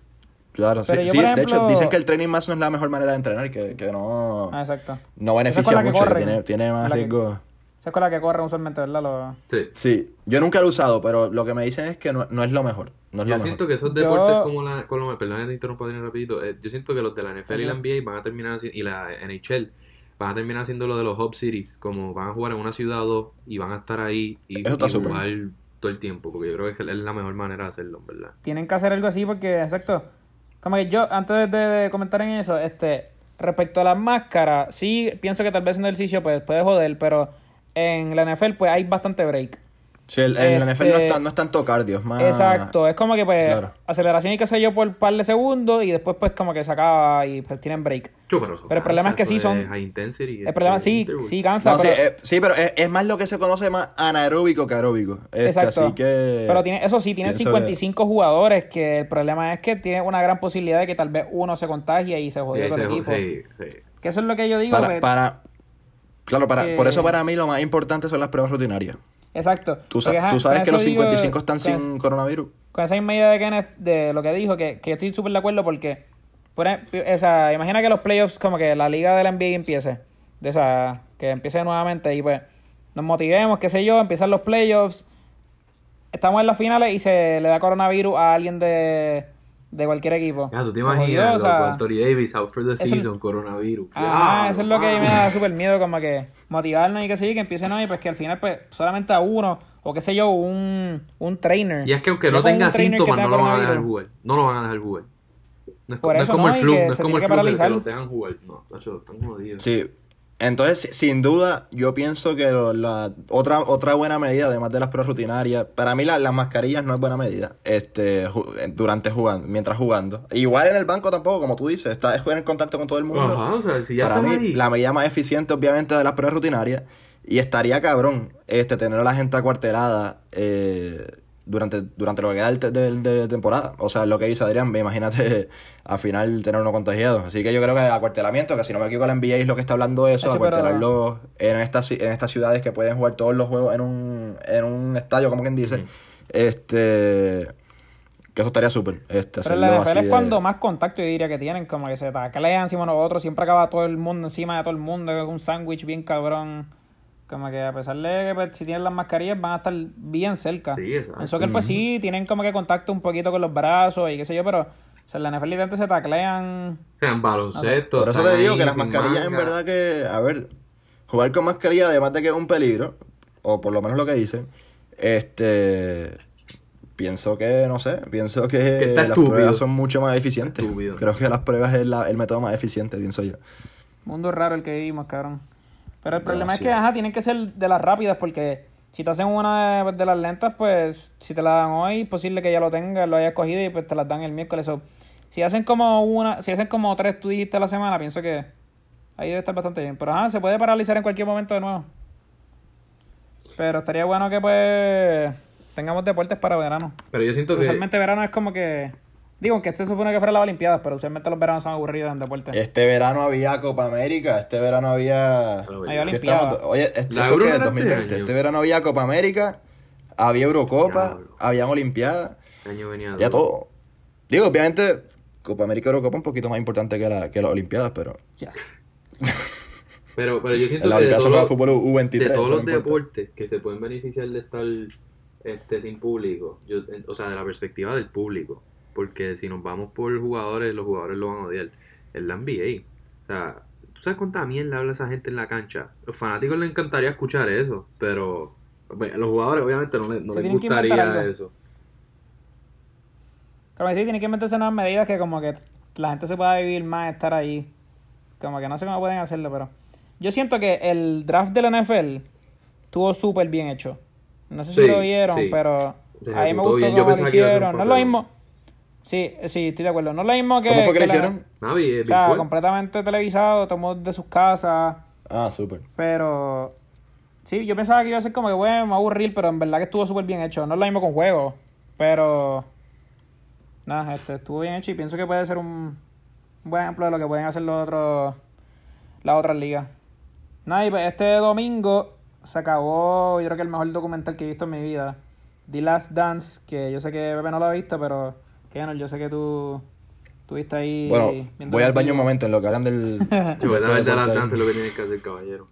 claro, sí, yo, sí, de hecho, dicen que el training más no es la mejor manera de entrenar, que, que no, Ah, exacto. no beneficia que mucho, tiene, tiene más riesgo. Esa es con la que corren usualmente, ¿verdad? Sí. Sí, yo nunca lo he usado, pero lo que me dicen es que no, no es lo mejor. No es Yo lo siento mejor. que esos Yo- deportes como la, como la perdón te interrumpo rapidito, eh, yo siento que los de la NFL y la. NBA van a terminar haci- y la NHL van a terminar haciendo lo de los hub cities, como van a jugar en una ciudad o dos y van a estar ahí y, Eso está y jugar todo el tiempo, porque yo creo que es la mejor manera de hacerlo, en ¿verdad? tienen que hacer algo así porque, exacto. Como que yo, antes de, de comentar en eso, este, respecto a las máscaras, sí pienso que tal vez en ejercicio pues puede joder, pero en la NFL pues hay bastante break. Sí, el, el Este- NFL no es, tan- no es tanto cardio, es más... Exacto, es como que pues claro. aceleración y qué sé yo por un par de segundos y después pues como que se acaba y pues tienen break. Yo, pero, Pero el problema es que sí son- es High intensity, El problema este, sí, sí cansa, No, sí, pero, eh, sí, pero es, es más lo que se conoce más anaeróbico que aeróbico. Este, exacto. Así que... Pero tiene, eso sí, tiene pienso 55 jugadores que el problema es que tiene una gran posibilidad de que tal vez uno se contagie y se jodió con el equipo. sí, sí. Que eso es lo que yo digo. Para, pues, para, claro, para, que- por eso para mí lo más importante son las pruebas rutinarias. Exacto. Tú, sa- Porque, ajá, tú sabes que los digo, 55 están con- sin coronavirus. Con esa idea de Kenneth, de lo que dijo, que, que yo estoy súper de acuerdo porque, por ejemplo, o sea, imagina que los playoffs, como que la liga de la NBA empiece, de esa, que empiece nuevamente y pues nos motivemos, qué sé yo, empiezan los playoffs, estamos en las finales y se le da coronavirus a alguien de, de cualquier equipo. Ya, tú te imaginas, o sea, loco, Anthony Davis out for the eso- season, coronavirus. Ah, Ya, eso es lo que me da súper miedo, como que motivarnos y que sí, que empiecen hoy, pues que al final, pues solamente a uno, o qué sé yo, un, un trainer. Y es que aunque no tenga síntomas, tenga no lo van a dejar jugar. No lo van a dejar jugar. No es, Por no es como no, el flu, no es como el flu que, que los dejan jugar. No, están jodidos. Sí. Entonces, si- sin duda, yo pienso que lo- la otra otra buena medida, además de las pruebas rutinarias, para mí la- las mascarillas no es buena medida. Este, ju- durante jugando, mientras jugando. Igual en el banco tampoco, como tú dices, está en contacto con todo el mundo. Ajá, o sea, si ya para mí, ahí. la medida más eficiente, obviamente, de las pruebas rutinarias. Y estaría cabrón este tener a la gente acuartelada eh, durante, durante lo que queda de, de, de temporada. O sea, lo que dice Adrián, imagínate al final tener uno contagiado. Así que yo creo que acuartelamiento, que si no me equivoco, la NBA es lo que está hablando de eso, pero- acuartelarlo en estas, en estas ciudades que pueden jugar todos los juegos en un, en un estadio, como quien dice. Ujú. Este. Que eso estaría súper. Este, Pero la NFL es de- cuando más contacto yo diría que tienen, como que se taclean encima de nosotros, siempre acaba todo el mundo encima de todo el mundo, un sándwich bien cabrón. Como que a pesar de que pues, si tienen las mascarillas van a estar bien cerca. Sí, exacto. En soccer pues sí, tienen como que contacto un poquito con los brazos y qué sé yo, pero o sea, en la NFL literalmente se taclean. En baloncesto. Por eso te digo que las mascarillas, en verdad que, a ver, jugar con mascarilla, además de que es un peligro, o por lo menos lo que dicen, este, pienso que, no sé, pienso que, las estúpido. pruebas son mucho más eficientes. Estúpido. Creo que las pruebas es la- el método más eficiente, pienso yo. Mundo raro el que vivimos, cabrón. Pero el problema es que, ajá, tienen que ser de las rápidas porque si te hacen una de, de las lentas, pues si te la dan hoy, es posible que ya lo tengas, lo hayas cogido y pues te las dan el miércoles. So, si hacen como una, si hacen como tres tú dijiste a la semana, pienso que ahí debe estar bastante bien. Pero ajá, se puede paralizar en cualquier momento de nuevo. Pero estaría bueno que pues tengamos deportes para verano. Pero yo siento que. Usualmente verano es como que, digo, que este se supone que fuera las Olimpiadas, pero usualmente los veranos son aburridos en deportes. Este verano había Copa América, este verano había... Hay ya. ¿qué Olimpiadas. Oye, este, La ¿esto Euro qué es? no era este 2020. año. Este verano había Copa América, había Eurocopa, Diablo. había Olimpiadas, Este año venía había todo. Digo, obviamente, Copa América y Eurocopa un poquito más importante que, la, que las Olimpiadas, pero... Yes. Pero, pero yo siento En la que de Olimpiada los, fútbol U23. de todos los deportes que se pueden beneficiar de estar este, sin público, yo, o sea, de la perspectiva del público, porque si nos vamos por jugadores, los jugadores lo van a odiar. Es la NBA. O sea, ¿tú sabes cuánta mierda habla esa gente en la cancha? Los fanáticos les encantaría escuchar eso, pero bueno, a los jugadores obviamente no, les- no les tienen gustaría eso. Como que sí, tiene que meterse unas medidas que como que la gente se pueda vivir más, estar ahí. Como que no sé cómo pueden hacerlo, pero... Yo siento que el draft de la NFL estuvo súper bien hecho. No sé si lo vieron, sí. pero Se a mí me gustó bien. Yo cómo lo hicieron. No es lo mismo... Sí, sí, estoy de acuerdo. No es lo mismo que... ¿Cómo fue que lo la- hicieron? Navi, es O sea, completamente televisado, tomó de sus casas, Ah, súper. pero... Sí, yo pensaba que iba a ser como que, bueno, me va a aburrir, pero en verdad que estuvo súper bien hecho. No es lo mismo con juegos, pero... Nada, este, estuvo bien hecho y pienso que puede ser un, un buen ejemplo de lo que pueden hacer los otros, las otras ligas. Nada, y pues este domingo se acabó, yo creo que el mejor documental que he visto en mi vida. The Last Dance, que yo sé que Pepe no lo ha visto, pero Kenan, yo sé que tú estuviste ahí. Bueno, voy al baño un momento en lo que hablan del... Sí, pues, la verdad, las danzas lo que tienes que hacer, caballero.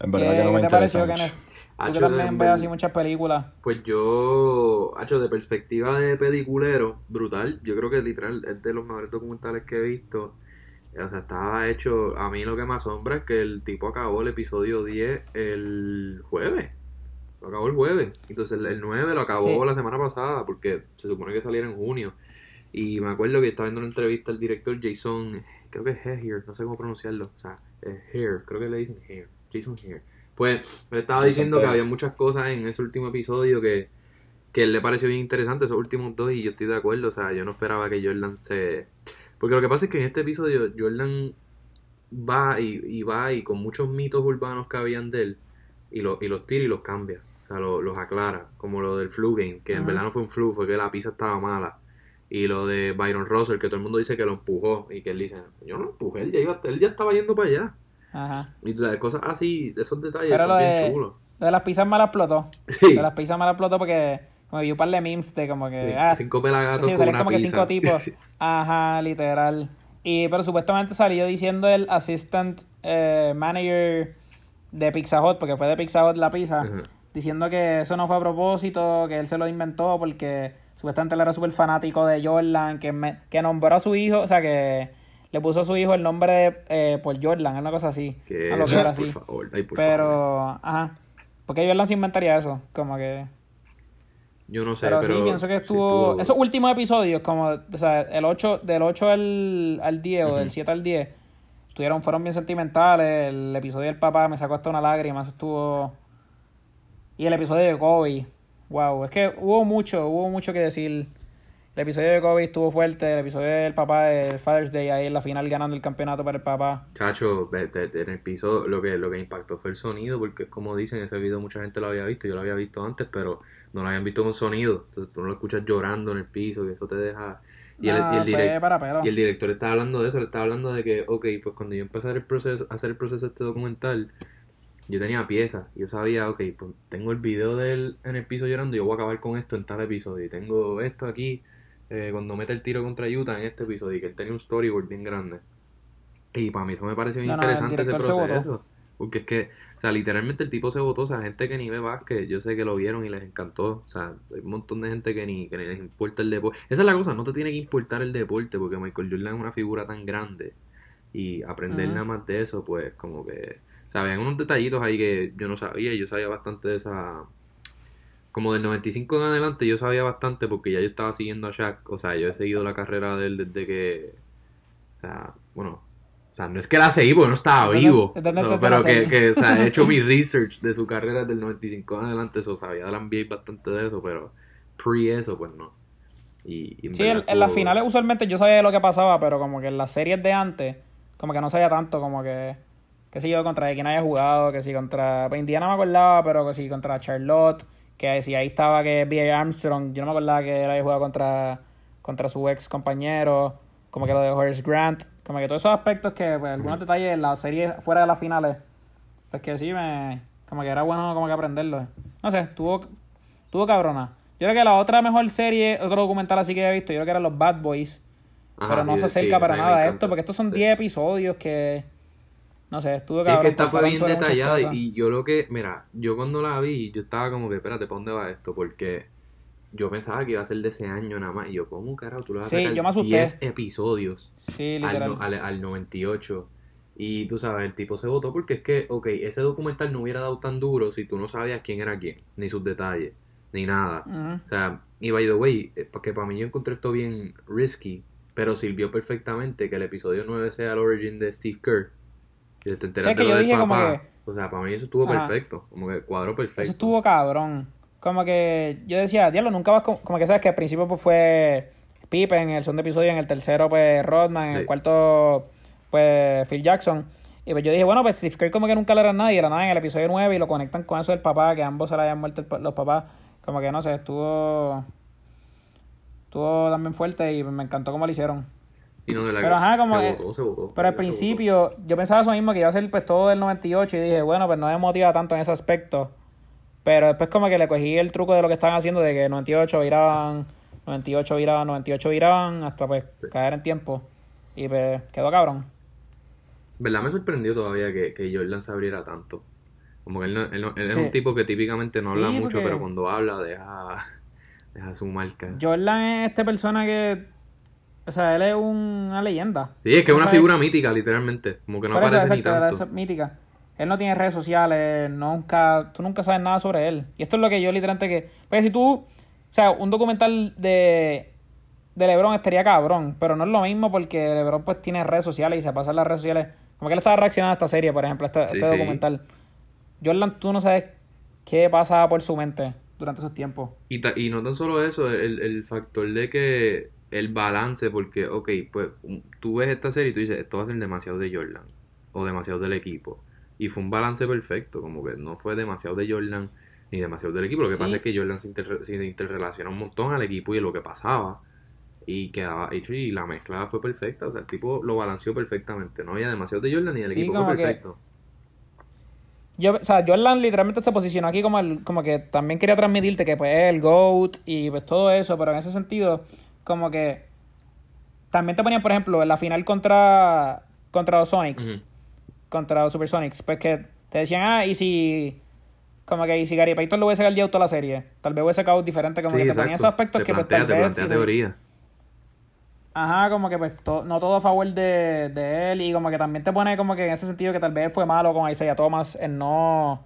En verdad ¿Qué, que no me interesa pareció, mucho. Hacho, también ver- así muchas películas. Pues yo, hecho de perspectiva de peliculero, brutal. Yo creo que literal es de los mejores documentales que he visto. O sea, estaba hecho. A mí lo que me asombra es que el tipo acabó el episodio 10 el jueves. Lo acabó el jueves. Entonces el, el 9 lo acabó Sí. la semana pasada porque se supone que saliera en junio. Y me acuerdo que estaba viendo una entrevista al director Jason, creo que es Hair, no sé cómo pronunciarlo. O sea, es Hair, creo que le dicen Hair. Jason Hair. Pues me estaba Jason diciendo que había muchas cosas en ese último episodio que, que él le pareció bien interesante, esos últimos dos, y yo estoy de acuerdo. O sea, yo no esperaba que Jordan se. Porque lo que pasa es que en este episodio Jordan va y, y va y con muchos mitos urbanos que habían de él, y, lo- y los tira y los cambia. O sea, lo- los aclara. Como lo del flu game, que en verdad no fue un flu, fue que la pizza estaba mala. Y lo de Byron Russell, que todo el mundo dice que lo empujó, y que él dice, yo no empujé, él ya, iba, él ya estaba yendo para allá. Ajá. Y tú sabes, cosas así, esos detalles Pero son lo bien de, chulos. lo de las pizzas me la explotó. Sí. De las pizzas me la explotó porque como vi un par de memes de como que... Sí, ah, cinco pelagatos Sí, con salían una como que cinco tipos. Ajá, literal. Y pero supuestamente salió diciendo el assistant eh, manager de Pizza Hut, porque fue de Pizza Hut la pizza, Ajá. Diciendo que eso no fue a propósito, que él se lo inventó porque supuestamente él era súper fanático de Jordan, que, me- que nombró a su hijo, o sea que le puso a su hijo el nombre de, eh, por Jordan, una cosa así. Que Una locura por así. favor, ay, por favor. Pero, ajá. Porque Jordan se inventaría eso, como que... Yo no sé, Pero, pero, sí, pienso que estuvo... Esos últimos episodios, como, o sea, el 8, del 8 al, al 10 o del 7 al 10, estuvieron, fueron bien sentimentales. El episodio del papá me sacó hasta una lágrima, eso estuvo... Y el episodio de Kobe, wow, es que hubo mucho, hubo mucho que decir. El episodio de Kobe estuvo fuerte, el episodio del papá del Father's Day, ahí en la final ganando el campeonato para el papá. Chacho, en el piso lo que, lo que impactó fue el sonido, porque como dicen, ese video mucha gente lo había visto, yo lo había visto antes, pero no lo habían visto con sonido. Entonces tú no lo escuchas llorando en el piso, que eso te deja... Y el, y el fue direct- para pelo. y el director estaba hablando de eso, le estaba hablando de que, ok, pues cuando yo empecé a hacer el proceso, a hacer el proceso de este documental, yo tenía piezas, yo sabía, ok, pues tengo el video de él en el piso llorando, yo voy a acabar con esto en tal episodio, y tengo esto aquí, eh, cuando mete el tiro contra Utah en este episodio, y que él tenía un storyboard bien grande. Y para mí eso me pareció no, interesante ese proceso. Porque es que, o sea, literalmente el tipo se votó, o sea, gente que ni ve básquet, yo sé que lo vieron y les encantó. O sea, hay un montón de gente que ni, que ni les importa el deporte. Esa es la cosa, no te tiene que importar el deporte, porque Michael Jordan es una figura tan grande. Y aprender nada más de eso, pues, como que. Habían unos detallitos ahí que yo no sabía, yo sabía bastante de esa. Como del 95 en adelante, yo sabía bastante porque ya yo estaba siguiendo a Shaq. O sea, yo he seguido la carrera de él desde que. O sea, bueno. O sea, no es que la seguí porque no estaba vivo. desde o sea, antes de pero que, que, o sea, he hecho mi research de su carrera desde el 95 en adelante. Eso sabía de la NBA bastante de eso, pero pre eso, pues no. Y, y en Sí, en, en las finales usualmente yo sabía lo que pasaba, pero como que en las series de antes, como que no sabía tanto, como que, qué sé yo, contra quién haya jugado, que si contra, pues Indiana me acordaba, pero que si contra Charlotte, que si ahí estaba que B.A. Armstrong, yo no me acordaba que él había jugado contra, contra su ex compañero, como que lo de Horace Grant, como que todos esos aspectos que, pues, algunos detalles en la serie fuera de las finales, pues que sí me, como que era bueno como que aprenderlo. No sé, estuvo, estuvo cabrona. Yo creo que la otra mejor serie, otro documental así que he visto, yo creo que eran los Bad Boys. Ajá, pero no sí, se acerca para nada a esto, porque estos son Sí. 10 episodios que. No sé, estuvo Sí, es que esta fue bien detallada y yo lo que, mira, yo cuando la vi, yo estaba como que, espérate, ¿para dónde va esto? Porque yo pensaba que iba a ser de ese año nada más. Y yo, ¿cómo carajo? Tú le vas a Sí, sacar yo me asusté. 10 episodios Sí, al, al, al 98. Y tú sabes, el tipo se votó porque es que, ok, ese documental no hubiera dado tan duro si tú no sabías quién era quién, ni sus detalles, ni nada. O sea, y by the way, eh, porque para mí yo encontré esto bien risky, pero sirvió perfectamente que el episodio 9 sea el origin de Steve Kerr. Que te enteras que de lo yo del dije como papá. que- O sea, para mí eso estuvo Ajá. perfecto. Como que cuadro perfecto. Eso estuvo cabrón. Como que yo decía, diablo, nunca vas con- como que sabes que al principio pues fue Pippen, en el segundo episodio, en el tercero pues Rodman, en Sí. el cuarto pues Phil Jackson. Y pues yo dije, bueno, pues Steve Kerr como que nunca le era nadie, era nada en el episodio 9 y lo conectan con eso del papá, que ambos se le hayan muerto el los papás. Como que no sé, estuvo estuvo también fuerte y me encantó cómo lo hicieron. Y no, de la Pero ajá, como se que- votó, se votó. Pero al principio yo pensaba eso mismo, que iba a ser pues todo del 98 y dije, bueno, pues no me motiva tanto en ese aspecto. Pero después como que le cogí el truco de lo que estaban haciendo, de que 98 viraban, 98 viraban, 98 viraban, hasta pues Sí. caer en tiempo. Y pues quedó cabrón. ¿Verdad? Me sorprendió todavía que, que Jordan se abriera tanto. Como que él, no- él, no- él es un tipo que típicamente no habla mucho, porque- pero cuando habla deja, deja su marca. Jordan es esta persona que, o sea, él es una leyenda. Sí, es que es una figura mítica, literalmente. Como que no Por eso, aparece ni tanto. es mítica. Él no tiene redes sociales, nunca, tú nunca sabes nada sobre él. Y esto es lo que yo literalmente que... Pues si tú, o sea, un documental de, de LeBron estaría cabrón, pero no es lo mismo porque LeBron pues tiene redes sociales y se pasa en las redes sociales. Como que él estaba reaccionando a esta serie, por ejemplo, este, Sí, este sí. documental. Jordan, tú no sabes qué pasaba por su mente durante esos tiempos. Y, ta- y no tan solo eso, el, el factor de que el balance, porque, ok, pues tú ves esta serie y tú dices, esto va a ser demasiado de Jordan o demasiado del equipo. Y fue un balance perfecto, como que no fue demasiado de Jordan ni demasiado del equipo. Lo que Sí. pasa es que Jordan se, interre- se interrelaciona un montón al equipo y lo que pasaba. Y quedaba hecho y la mezcla fue perfecta. O sea, el tipo lo balanceó perfectamente. No había demasiado de Jordan ni del Sí, equipo fue que- perfecto. Yo, o sea, Jordan literalmente se posicionó aquí como el, como que también quería transmitirte que pues es el GOAT y pues todo eso, pero en ese sentido, como que también te ponían, por ejemplo, en la final contra, contra los Sonics, contra los Supersonics, pues que te decían, ah, y si como que y si Gary Payton lo hubiese sacado toda la serie, tal vez hubiese sacado diferente, como Sí, que te ponían esos aspectos Te que pues tal te vez plantea sí. teoría. Ajá, como que pues to- no todo a favor de, de él y como que también te pone como que en ese sentido que tal vez fue malo con Isaiah Thomas en no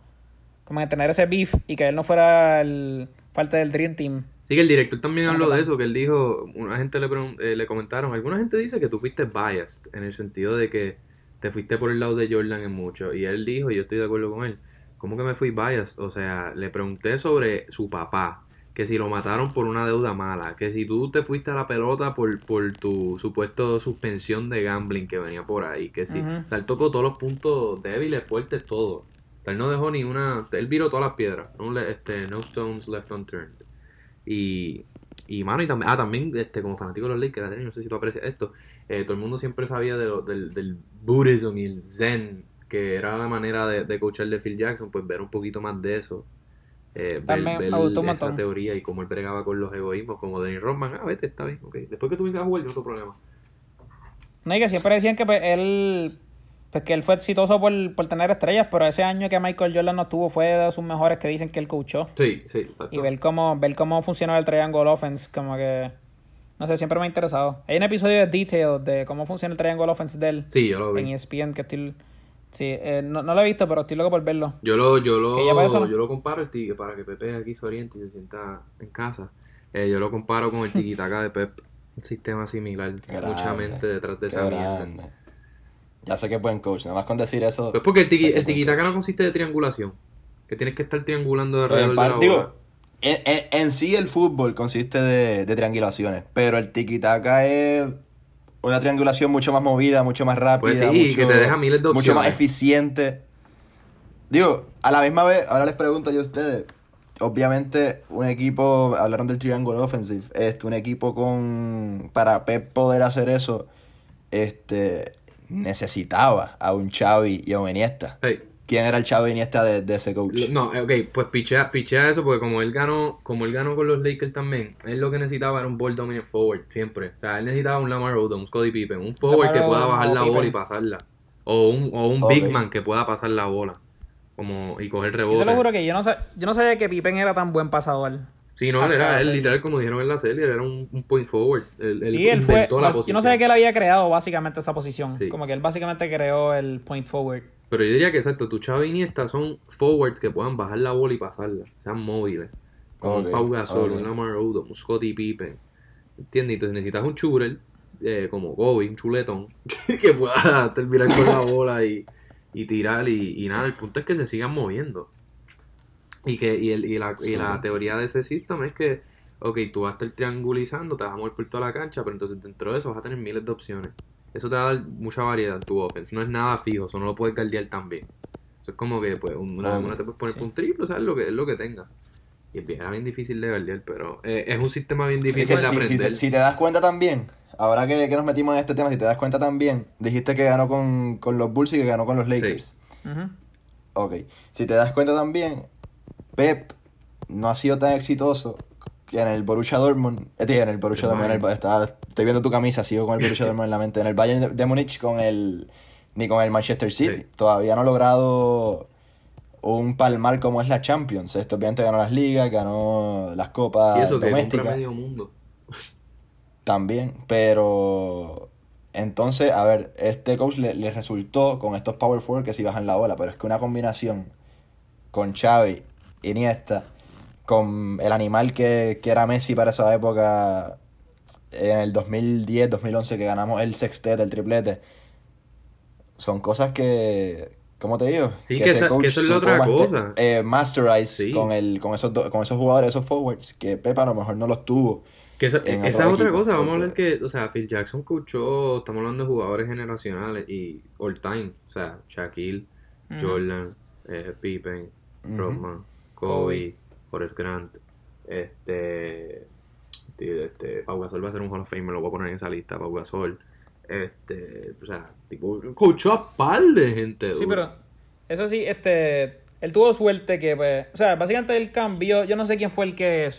como en tener ese beef y que él no fuera el parte del Dream Team. Sí, que el director también habló de eso, que él dijo, una gente le, eh, le comentaron, alguna gente dice que tú fuiste biased, en el sentido de que te fuiste por el lado de Jordan en mucho, y él dijo, y yo estoy de acuerdo con él, ¿cómo que me fui biased? O sea, le pregunté sobre su papá, que si lo mataron por una deuda mala, que si tú te fuiste a la pelota por, por tu supuesto suspensión de gambling que venía por ahí, que si, Ujú. o sea, él tocó todos los puntos débiles, fuertes, todo. O sea, él no dejó ni una. Él viró todas las piedras. No, este, no stones left unturned. Y. Y mano, y también, ah, también, este, como fanático de los Lakers, no sé si tú aprecias esto, eh, todo el mundo siempre sabía de lo- del, del Buddhism y el Zen, que era la manera de, de coachar de Phil Jackson, pues ver un poquito más de eso. Eh, ver, ver esa teoría y cómo él bregaba con los egoísmos, como Dennis Rodman, ah, vete, está bien, ok. Después que tú vengas a jugar, no otro problema. No, y que siempre decían que pues, él, pues, que él fue exitoso por, por tener estrellas, pero ese año que Michael Jordan no tuvo fue de sus mejores que dicen que él coachó. Sí, sí, exacto. Y ver cómo, ver cómo funciona el Triangle Offense, como que, no sé, siempre me ha interesado. Hay un episodio de Detail de cómo funciona el Triangle Offense de él Sí, yo lo en vi. ESPN, que estoy, sí, eh, no, no lo he visto, pero estoy loco por verlo. Yo lo, yo lo, eso no- yo lo comparo el para que Pepe aquí se oriente y se sienta en casa. Eh, yo lo comparo con el tiquitaca de Pep. Un sistema similar. Mucha mente detrás de esa mierda. Ya sé que es buen coach, nada más con decir eso. Pues porque el, tiki, el tiquitaca no consiste de triangulación. Que tienes que estar triangulando alrededor de par- la digo, bola. en, en- en sí el fútbol consiste de, de triangulaciones, pero el tiki-taka es una triangulación mucho más movida, mucho más rápida, Pues sí, que te deja miles de mucho más eficiente. Digo, a la misma vez, ahora les pregunto yo a ustedes, obviamente un equipo, hablaron del Triangle Offensive, este, un equipo con, para Pep poder hacer eso, este, necesitaba a un Xavi y a un Iniesta. Hey, ¿Quién era el Xavi Iniesta de, de ese coach? no, ok, pues pichea, pichea eso porque como él ganó, como él ganó con los Lakers también, él lo que necesitaba era un ball dominant forward, siempre. O sea, él necesitaba un Lamar Odom, un Scottie Pippen, un forward que pueda bajar la bola y pasarla. O un, o un big man que pueda pasar la bola. Como, y coger Yo te rebote. lo juro que yo no, yo no sabía que Pippen era tan buen pasador. Sí, no, él era, él literal, como dijeron en la serie, él era un, un point forward. Él, él sí, él fue. inventó la bas- Yo posición. no sabía que él había creado básicamente esa posición. Sí. Como que él básicamente creó el point forward. Pero yo diría que exacto, tu Xavi y Iniesta son forwards que puedan bajar la bola y pasarla, sean móviles. Como Ok, un Pau Gasol, ok. un Lamar Odom, un Scottie Pippen. ¿Entiendes? Entonces necesitas un shooter eh, como Kobe, un chuletón, que pueda terminar con la bola y, y tirar y, y nada, el punto es que se sigan moviendo. Y que y, el, y, la, y Sí. la teoría de ese sistema es que, ok, tú vas a estar triangulizando, te vas a mover por toda la cancha, pero entonces dentro de eso vas a tener miles de opciones. Eso te va a dar mucha variedad en tu offense. No es nada fijo, eso no lo puedes guardiar tan bien. Eso es como que, pues, una, una te puedes poner por un triple, o sea, es lo que, es lo que tenga. Y es bien, era bien difícil de guardiar, pero eh, es un sistema bien Es difícil que de si, si aprender. te, si te das cuenta también, ahora que, que nos metimos en este tema, si te das cuenta también, dijiste que ganó con, con los Bulls y que ganó con los Lakers. Ujú. Ok. Si te das cuenta también, Pep no ha sido tan exitoso que en el Borussia Dortmund. eh, en el Borussia Dortmund. en el- estaba- estoy viendo tu camisa, sigo con el Borussia Dortmund en la mente. En el Bayern de, de Múnich con el. Ni con el Manchester City. Sí. Todavía no ha logrado un palmar como es la Champions. Esto obviamente ganó las ligas, ganó las copas y eso que domésticas. medio mundo. También, pero entonces, a ver, este coach le, le resultó con estos power forward que sí bajan la bola, pero es que una combinación con Xavi, Iniesta, con el animal que, que era Messi para esa época, en el 2010, 2011 que ganamos el sextete, el triplete, son cosas que, ¿cómo te digo? Sí, que ese esa- que eso es la otra master- cosa. eh, masterize Sí. con, el, con, esos, do- con esos jugadores, esos forwards, que Pepa a lo mejor no los tuvo. Que esa es otra equipo, cosa, vamos a hablar que, o sea, Phil Jackson coachó, estamos hablando de jugadores generacionales y all time, o sea, Shaquille, Ujú. Jordan, eh, Pippen. Rodman, Kobe, Forrest Grant, este, este, Pau Gasol va a ser un Hall of Fame, lo voy a poner en esa lista, Pau Gasol, este, o sea, tipo, coachó a par de gente. Sí, pero eso sí, este, él tuvo suerte que, pues, o sea, básicamente él cambió, yo no sé quién fue el que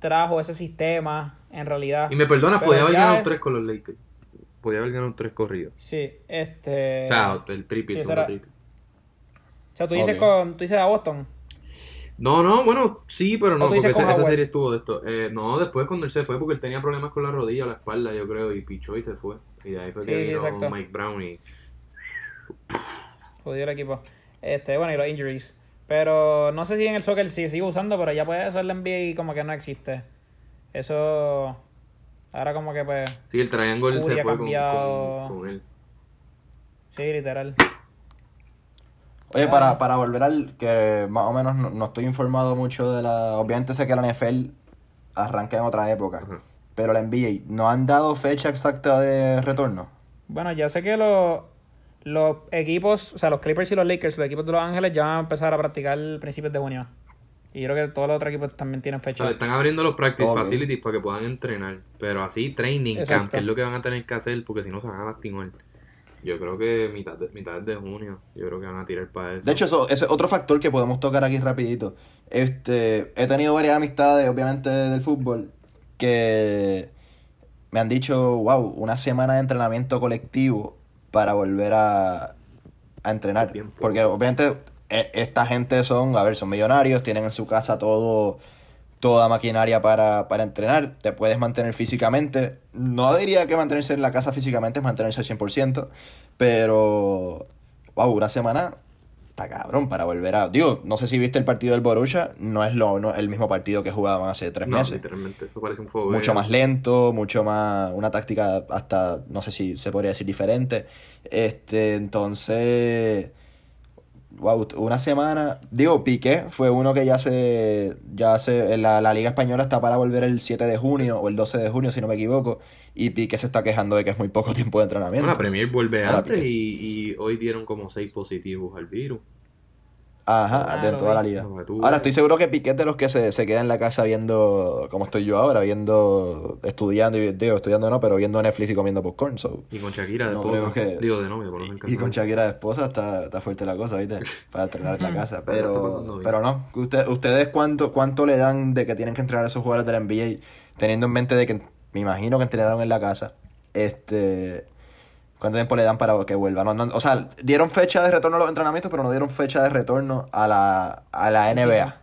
trajo ese sistema, en realidad. Y me perdonas, Pero podía haber ganado es- tres con los Lakers, podía haber ganado tres corridos. Sí, este... O sea, el triple, sí, el segundo triple. o sea, tú dices con, tú dices a Boston. No, no, bueno, sí, pero ¿O no, porque esa, serie estuvo de esto. Eh, no, después cuando él se fue, porque él tenía problemas con la rodilla o la espalda, yo creo, y pichó y se fue. Y de ahí fue que Sí, sí, vino exacto. Mike Brown y... Jodió el equipo. Este, bueno, y los injuries. Pero no sé si en el soccer sí sigue usando, pero ya puede eso el NBA como que no existe. Eso... Ahora como que pues... Sí, el triangle Curry se fue con, con, con él. Sí, literal. Oye, para, para volver al que más o menos no, no estoy informado mucho de la... Obviamente sé que la NFL arranca en otra época, Ajá. pero la NBA, ¿no han dado fecha exacta de retorno? Bueno, ya sé que los, los equipos, o sea, los Clippers y los Lakers, los equipos de Los Ángeles ya van a empezar a practicar principios de junio. Y yo creo que todos los otros equipos también tienen fecha. sea, están abriendo los practice facilities para que puedan entrenar. Pero así, training camp, que es lo que van a tener que hacer, porque si no se van a lastimar. Yo creo que mitad de, mitad de junio, yo creo que van a tirar para eso. De hecho, eso, ese es otro factor que podemos tocar aquí rapidito. Este, he tenido varias amistades, obviamente, del fútbol, que me han dicho, wow, una semana de entrenamiento colectivo para volver a, a entrenar. Porque obviamente e- esta gente son, a ver, son millonarios, tienen en su casa todo, toda maquinaria para, para entrenar, te puedes mantener físicamente. No diría que mantenerse en la casa físicamente es mantenerse al 100%, pero, wow, una semana está cabrón para volver a... Digo, no sé si viste el partido del Borussia, no es lo, no- el mismo partido que jugaban hace tres no, meses. literalmente, eso parece un fuego. Mucho más lento, mucho más, una táctica hasta, no sé si se podría decir diferente. Este, entonces, wow, una semana, digo, Piqué fue uno que ya se, ya se, la, la Liga Española está para volver el 7 de junio o el 12 de junio, si no me equivoco, y Piqué se está quejando de que es muy poco tiempo de entrenamiento. la Premier vuelve Ahora, antes y, y hoy dieron como seis positivos al virus. Ajá, Claro, de toda la liga. Ahora estoy seguro que Piqué de los que se, se queda en la casa viendo, como estoy yo ahora, viendo, estudiando, y digo, estudiando no, pero viendo Netflix y comiendo popcorn, so. Y con Shakira de No creo que- Digo, de novio, por Y, y con Shakira de esposa está, está fuerte la cosa, ¿viste? Para entrenar en la casa. Pero pero no. Usted, ¿Ustedes cuánto, cuánto le dan de que tienen que entrenar a esos jugadores de la NBA? Teniendo en mente de que me imagino que entrenaron en la casa. Este. ¿Cuánto tiempo le dan para que vuelvan? No, no, o sea, dieron fecha de retorno a los entrenamientos, pero no dieron fecha de retorno a la, a la NBA.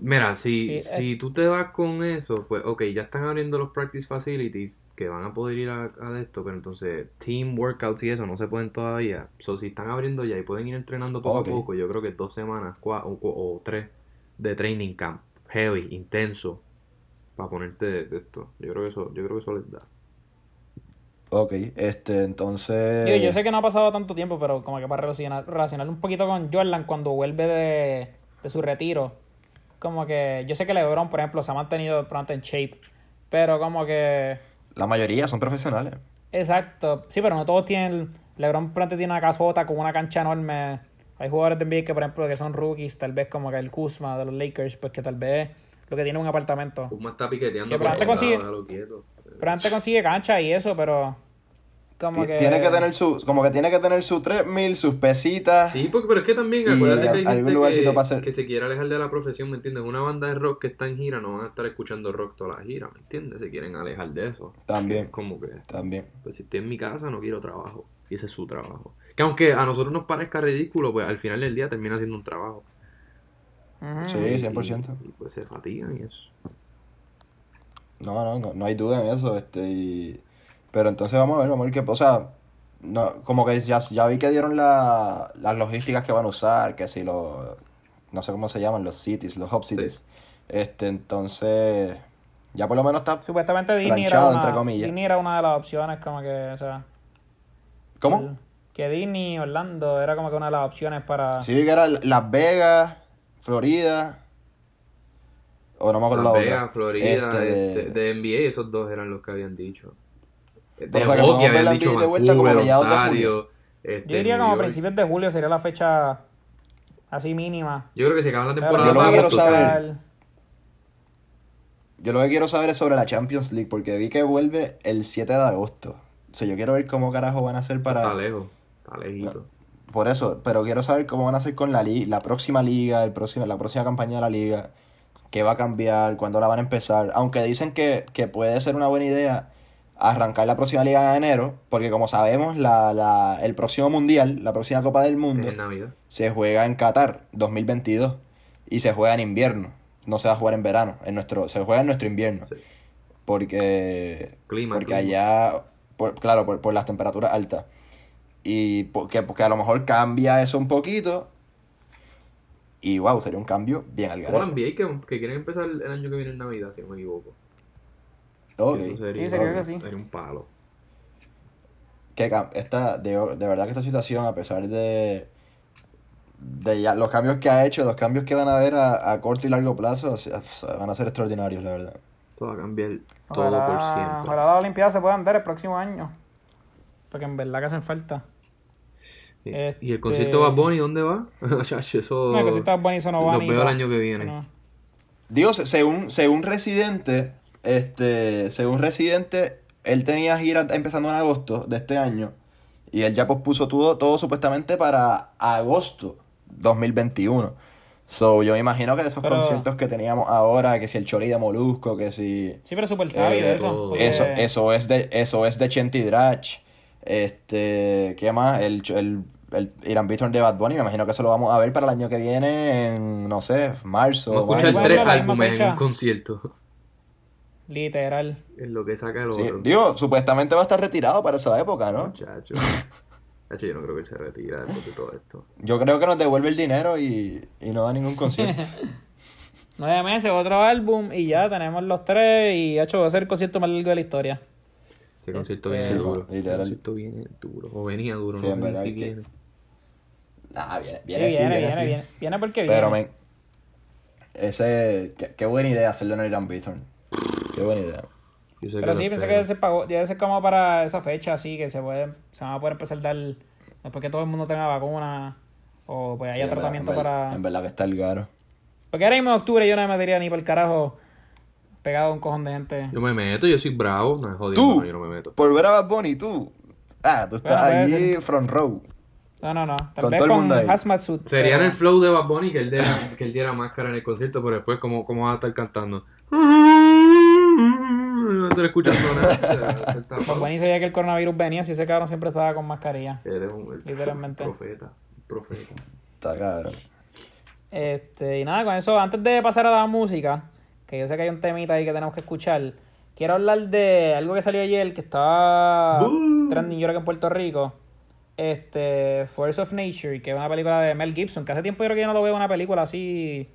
Mira, si, Sí, eh. si tú te vas con eso, pues ok, ya están abriendo los practice facilities que van a poder ir a, a esto, pero entonces team workouts y eso no se pueden todavía. So, si están abriendo ya y pueden ir entrenando poco a poco, yo creo que dos semanas cua- o, o- o tres de training camp, heavy, intenso, para ponerte de, de esto. Yo creo que eso, yo creo que eso les da. Ok, este, entonces. Digo, yo sé que no ha pasado tanto tiempo, pero como que para relacionar, relacionar un poquito con Jordan cuando vuelve de, de su retiro. Como que yo sé que LeBron, por ejemplo, se ha mantenido pronto en shape, pero como que... La mayoría son profesionales. Exacto. Sí, pero no todos tienen... LeBron pronto tiene una casota con una cancha enorme. Hay jugadores de NBA que, por ejemplo, que son rookies, tal vez como que el Kuzma de los Lakers, pues que tal vez lo que tiene es un apartamento. Puma está piqueteando Que por consigue- quieto. Pero antes consigue cancha y eso, pero... Como que... Tiene que tener su, como que tiene que tener su 3000, sus pesitas. Sí, porque, pero es que también, Y acuérdate que hay algún gente lugarcito que, para hacer- que se quiere alejar de la profesión, ¿me entiendes? Una banda de rock que está en gira no van a estar escuchando rock toda la gira, ¿me entiendes? Se quieren alejar de eso. También. Es como que, También. pues si estoy en mi casa no quiero trabajo. Y ese es su trabajo. Que aunque a nosotros nos parezca ridículo, pues al final del día termina siendo un trabajo. Sí, Y- 100%. Y, pues se fatigan y eso. No, no, no, no hay duda en eso, este, y... Pero entonces vamos a ver, vamos a ver qué pasa. No, como que ya, ya vi que dieron la, las logísticas que van a usar, que si los, no sé cómo se llaman, los cities, los hub cities. Este, entonces, ya por lo menos está... Supuestamente Disney era, una, entre comillas. Disney era una de las opciones, como que, o sea... ¿Cómo? el- que Disney, Orlando, era como que una de las opciones para... Sí, vi que era Las Vegas, Florida, o no me acuerdo Las la Vegas, otra. Florida, Este, de NBA, esos dos eran los que habían dicho. De Pero, o sea, que habían la dicho de vuelta como Ontario, este, Yo diría como a principios de julio sería la fecha así mínima. Yo creo que se acaba la temporada. Yo lo que quiero saber-. Yo lo que quiero saber es sobre la Champions League, porque vi que vuelve el 7 de agosto. O sea, yo quiero ver cómo carajo van a hacer Está para... lejos, está lejito. Por eso, pero quiero saber cómo van a hacer con la, li- la próxima liga, el próximo, la próxima campaña de la liga, qué va a cambiar, cuándo la van a empezar. Aunque dicen que, que puede ser una buena idea arrancar la próxima liga en enero, porque como sabemos, la, la, el próximo mundial, la próxima Copa del Mundo, se juega en Qatar 2022 y se juega en invierno. No se va a jugar en verano, en nuestro, se juega en nuestro invierno. Sí. Porque, Clima, porque clima. allá, por- claro, por, por las temperaturas altas. Y porque, porque a lo mejor cambia eso un poquito. Y wow, sería un cambio bien al garete. NBA que, que quieren empezar el año que viene en Navidad, si no me equivoco. Ok. Eso sería, Sí, se que sí. sería un palo. Que esta, de, de verdad que esta situación, a pesar de, de ya los cambios que ha hecho, los cambios que van a haber a, a corto y largo plazo, o sea, van a ser extraordinarios, la verdad. Todo va a cambiar todo por Ojalá, siempre. ojalá las Olimpiadas se puedan dar el próximo año. Porque en verdad que hacen falta. Sí. Este- ¿Y el concierto de Bad Bunny dónde va? Eso... No, el concierto de Bad Bunny, eso no va Los veo el año que viene. no. Digo, se- según, según Residente, este, según Residente, él tenía gira empezando en agosto de este año. Y él ya pospuso todo, todo supuestamente para agosto 2021. So, yo me imagino que esos Pero- conciertos que teníamos ahora, que si el Chori de Molusco, que si... Sí, pero súper sabio Eh, eso. porque- Eso, eso es de, eso es de Chenti Drach. Este, ¿qué más? El, el, el Irán Beaton de Bad Bunny, me imagino que eso lo vamos a ver para el año que viene en, no sé, marzo. Vamos a mayo. escuchar tres álbumes en un concierto. Literal. Es lo que saca el Sí, otro. digo, supuestamente va a estar retirado para esa época, ¿no? Muchacho. Chacho, yo no creo que se retira después de todo esto. Yo creo que nos devuelve el dinero y, y no da ningún concierto. Nueve meses, otro álbum y ya tenemos los tres y hecho va a ser el concierto más largo de la historia. Ese concierto Este- viene Sí, duro. pa, literal. Ese concierto viene duro. O venía duro, Sí, no en sé verdad si que- viene. ah, viene, Sí, viene, sí, viene, viene, viene, sí. viene, viene porque viene. Pero, men, ese, qué, qué buena idea hacerlo en Irán Beaton. Qué buena idea. Yo sé Pero sí, pensé que se pagó, debe ser como para esa fecha, así que se puede, se van a poder empezar a dar, después que todo el mundo tenga vacuna, o pues Sí, haya en verdad, tratamiento en para... En verdad que está el garo. Porque ahora mismo en octubre yo no me metería ni por el carajo pegado a un cojón de gente. Yo me meto, yo soy bravo. No, jodiendo, Tú, no, yo no me meto. por ver a Bad Bunny, tú. Ah, tú estás Bueno, ahí ser. front row. No, no, no, tal Con vez todo el con mundo ahí. hazmat suit. Sería en el flow de Bad Bunny que él diera, que él diera máscara en el concierto, pero después, ¿cómo, cómo va a estar cantando? No estoy escuchando nada. o sea, él está- Pues bueno, y sabía que el coronavirus venía, si ese cabrón siempre estaba con mascarilla. Eres un el Literalmente. profeta. Profeta. Está cabrón. Este, y nada, con eso, antes de pasar a la música, que yo sé que hay un temita ahí que tenemos que escuchar, quiero hablar de algo que salió ayer, que estaba Uh. trending yo en Puerto Rico. Este, Force of Nature, que es una película de Mel Gibson, que hace tiempo yo creo que yo no lo veo una película así.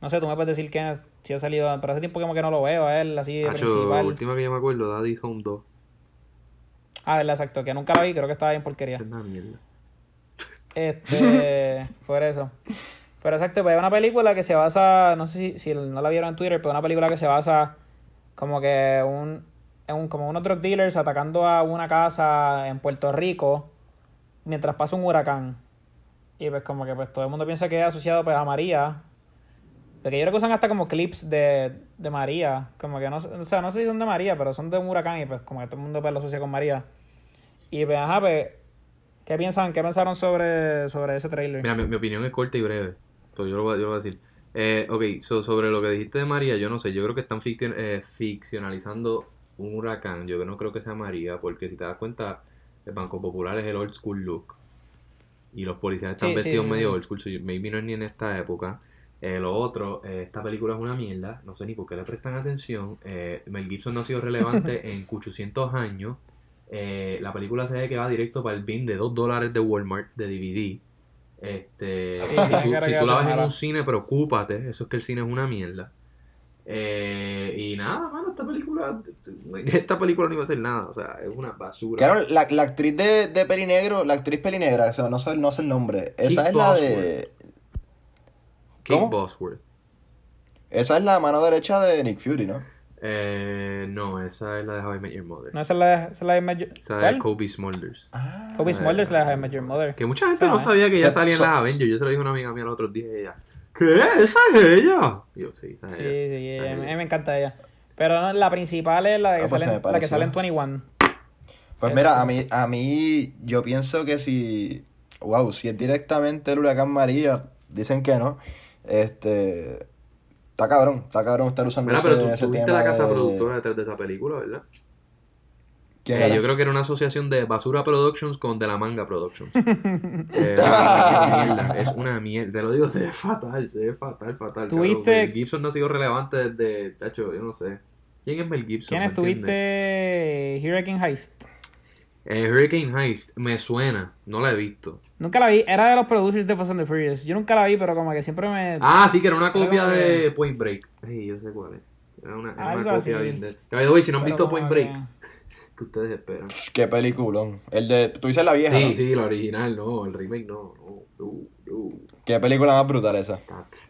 No sé, tú me puedes decir que si ha salido, pero hace tiempo como que no lo veo a él, así de Hacho, principal. última que yo me acuerdo, Daddy's Home 2. Ah, verdad, exacto, que nunca la vi, creo que estaba bien porquería. Es una mierda. Este, por eso. Pero exacto, pues es una película que se basa, no sé si, si no la vieron en Twitter, pero una película que se basa como que un, en un, como unos drug dealers atacando a una casa en Puerto Rico mientras pasa un huracán. Y pues como que pues todo el mundo piensa que es asociado pues a María. Porque yo creo que usan hasta como clips de, de María. Como que no, o sea, no sé si son de María, pero son de un huracán y pues como que todo el mundo pues lo asocia con María. Y pues ajá, pues, ¿qué piensan? ¿Qué pensaron sobre, sobre ese trailer? Mira, mi, mi opinión es corta y breve. Pero yo lo voy, a- yo lo voy a decir. Eh, ok, so, sobre lo que dijiste de María, yo no sé. Yo creo que están ficcion- eh, ficcionalizando un huracán. Yo no creo que sea María, porque si te das cuenta, el Banco Popular es el old school look. Y los policías están Sí, vestidos sí, medio sí. old school. so maybe no es ni en esta época. Eh, lo otro, eh, esta película es una mierda. No sé ni por qué le prestan atención. Eh, Mel Gibson no ha sido relevante en 800 años. Eh, la película se ve que va directo para el bin de 2 dólares de Walmart de DVD. Este, si tú, cara si tú la ves en un cine, preocúpate. Eso es que el cine es una mierda. Eh, y nada, mano, esta película, esta película no iba a ser nada. O sea, es una basura. Claro, la, la actriz de, de Pelinegro, la actriz Pelinegra, eso, no, sé, no sé el nombre. Esa Kate es la de. Kate ¿cómo? Bosworth. Esa es la mano derecha de Nick Fury, ¿no? Eh, no, esa es la de How I Met Your Mother. No, esa es la de, esa es la de Major... Esa ¿Cuál? es Kobe Smulders. Ah. Kobe Smulders, la de Major Mother. Que mucha gente no eh. sabía que ella So- salía en so- las Avengers. Yo se lo dije a una amiga mía el otro día y ella. ¿Qué? ¿Esa es ella? Y yo, sí, esa es Sí, sí, ella. a mí ella. me encanta ella. Pero no, la principal es la, que Ah, pues sale, en- la que sale en 21. Pues mira, a mí, a mí, yo pienso que si. Wow, si es directamente el huracán María, dicen que no. Este. Está cabrón, está cabrón estar usando Mira, ese, pero tú, ese tú viste tema la casa de- productora detrás de esa película, ¿verdad? ¿Quién Eh, yo creo que era una asociación de Basura Productions con De La Manga Productions. Eh, una mierda, es una mierda. Te lo digo, se ve fatal, se ve fatal, fatal. ¿Tuviste- Mel Gibson no ha sido relevante desde. Tacho, yo no sé. ¿Quién es Mel Gibson? ¿Quién estuviste? Hurricane Heist. Eh, Hurricane Heist, me suena, no la he visto. Nunca la vi, era de los producers de Fast and the Furious. Yo nunca la vi, pero como que siempre me. Ah, sí, que era una copia de Point Break. Sí, yo sé cuál es. Era una, era una copia así. bien de. By the way, si no han visto Point Break, que ustedes esperan. Qué peliculón. El de. Tú dices la vieja. Sí, ¿no? sí, la original, no, el remake no, no, no, no. Qué película más brutal esa.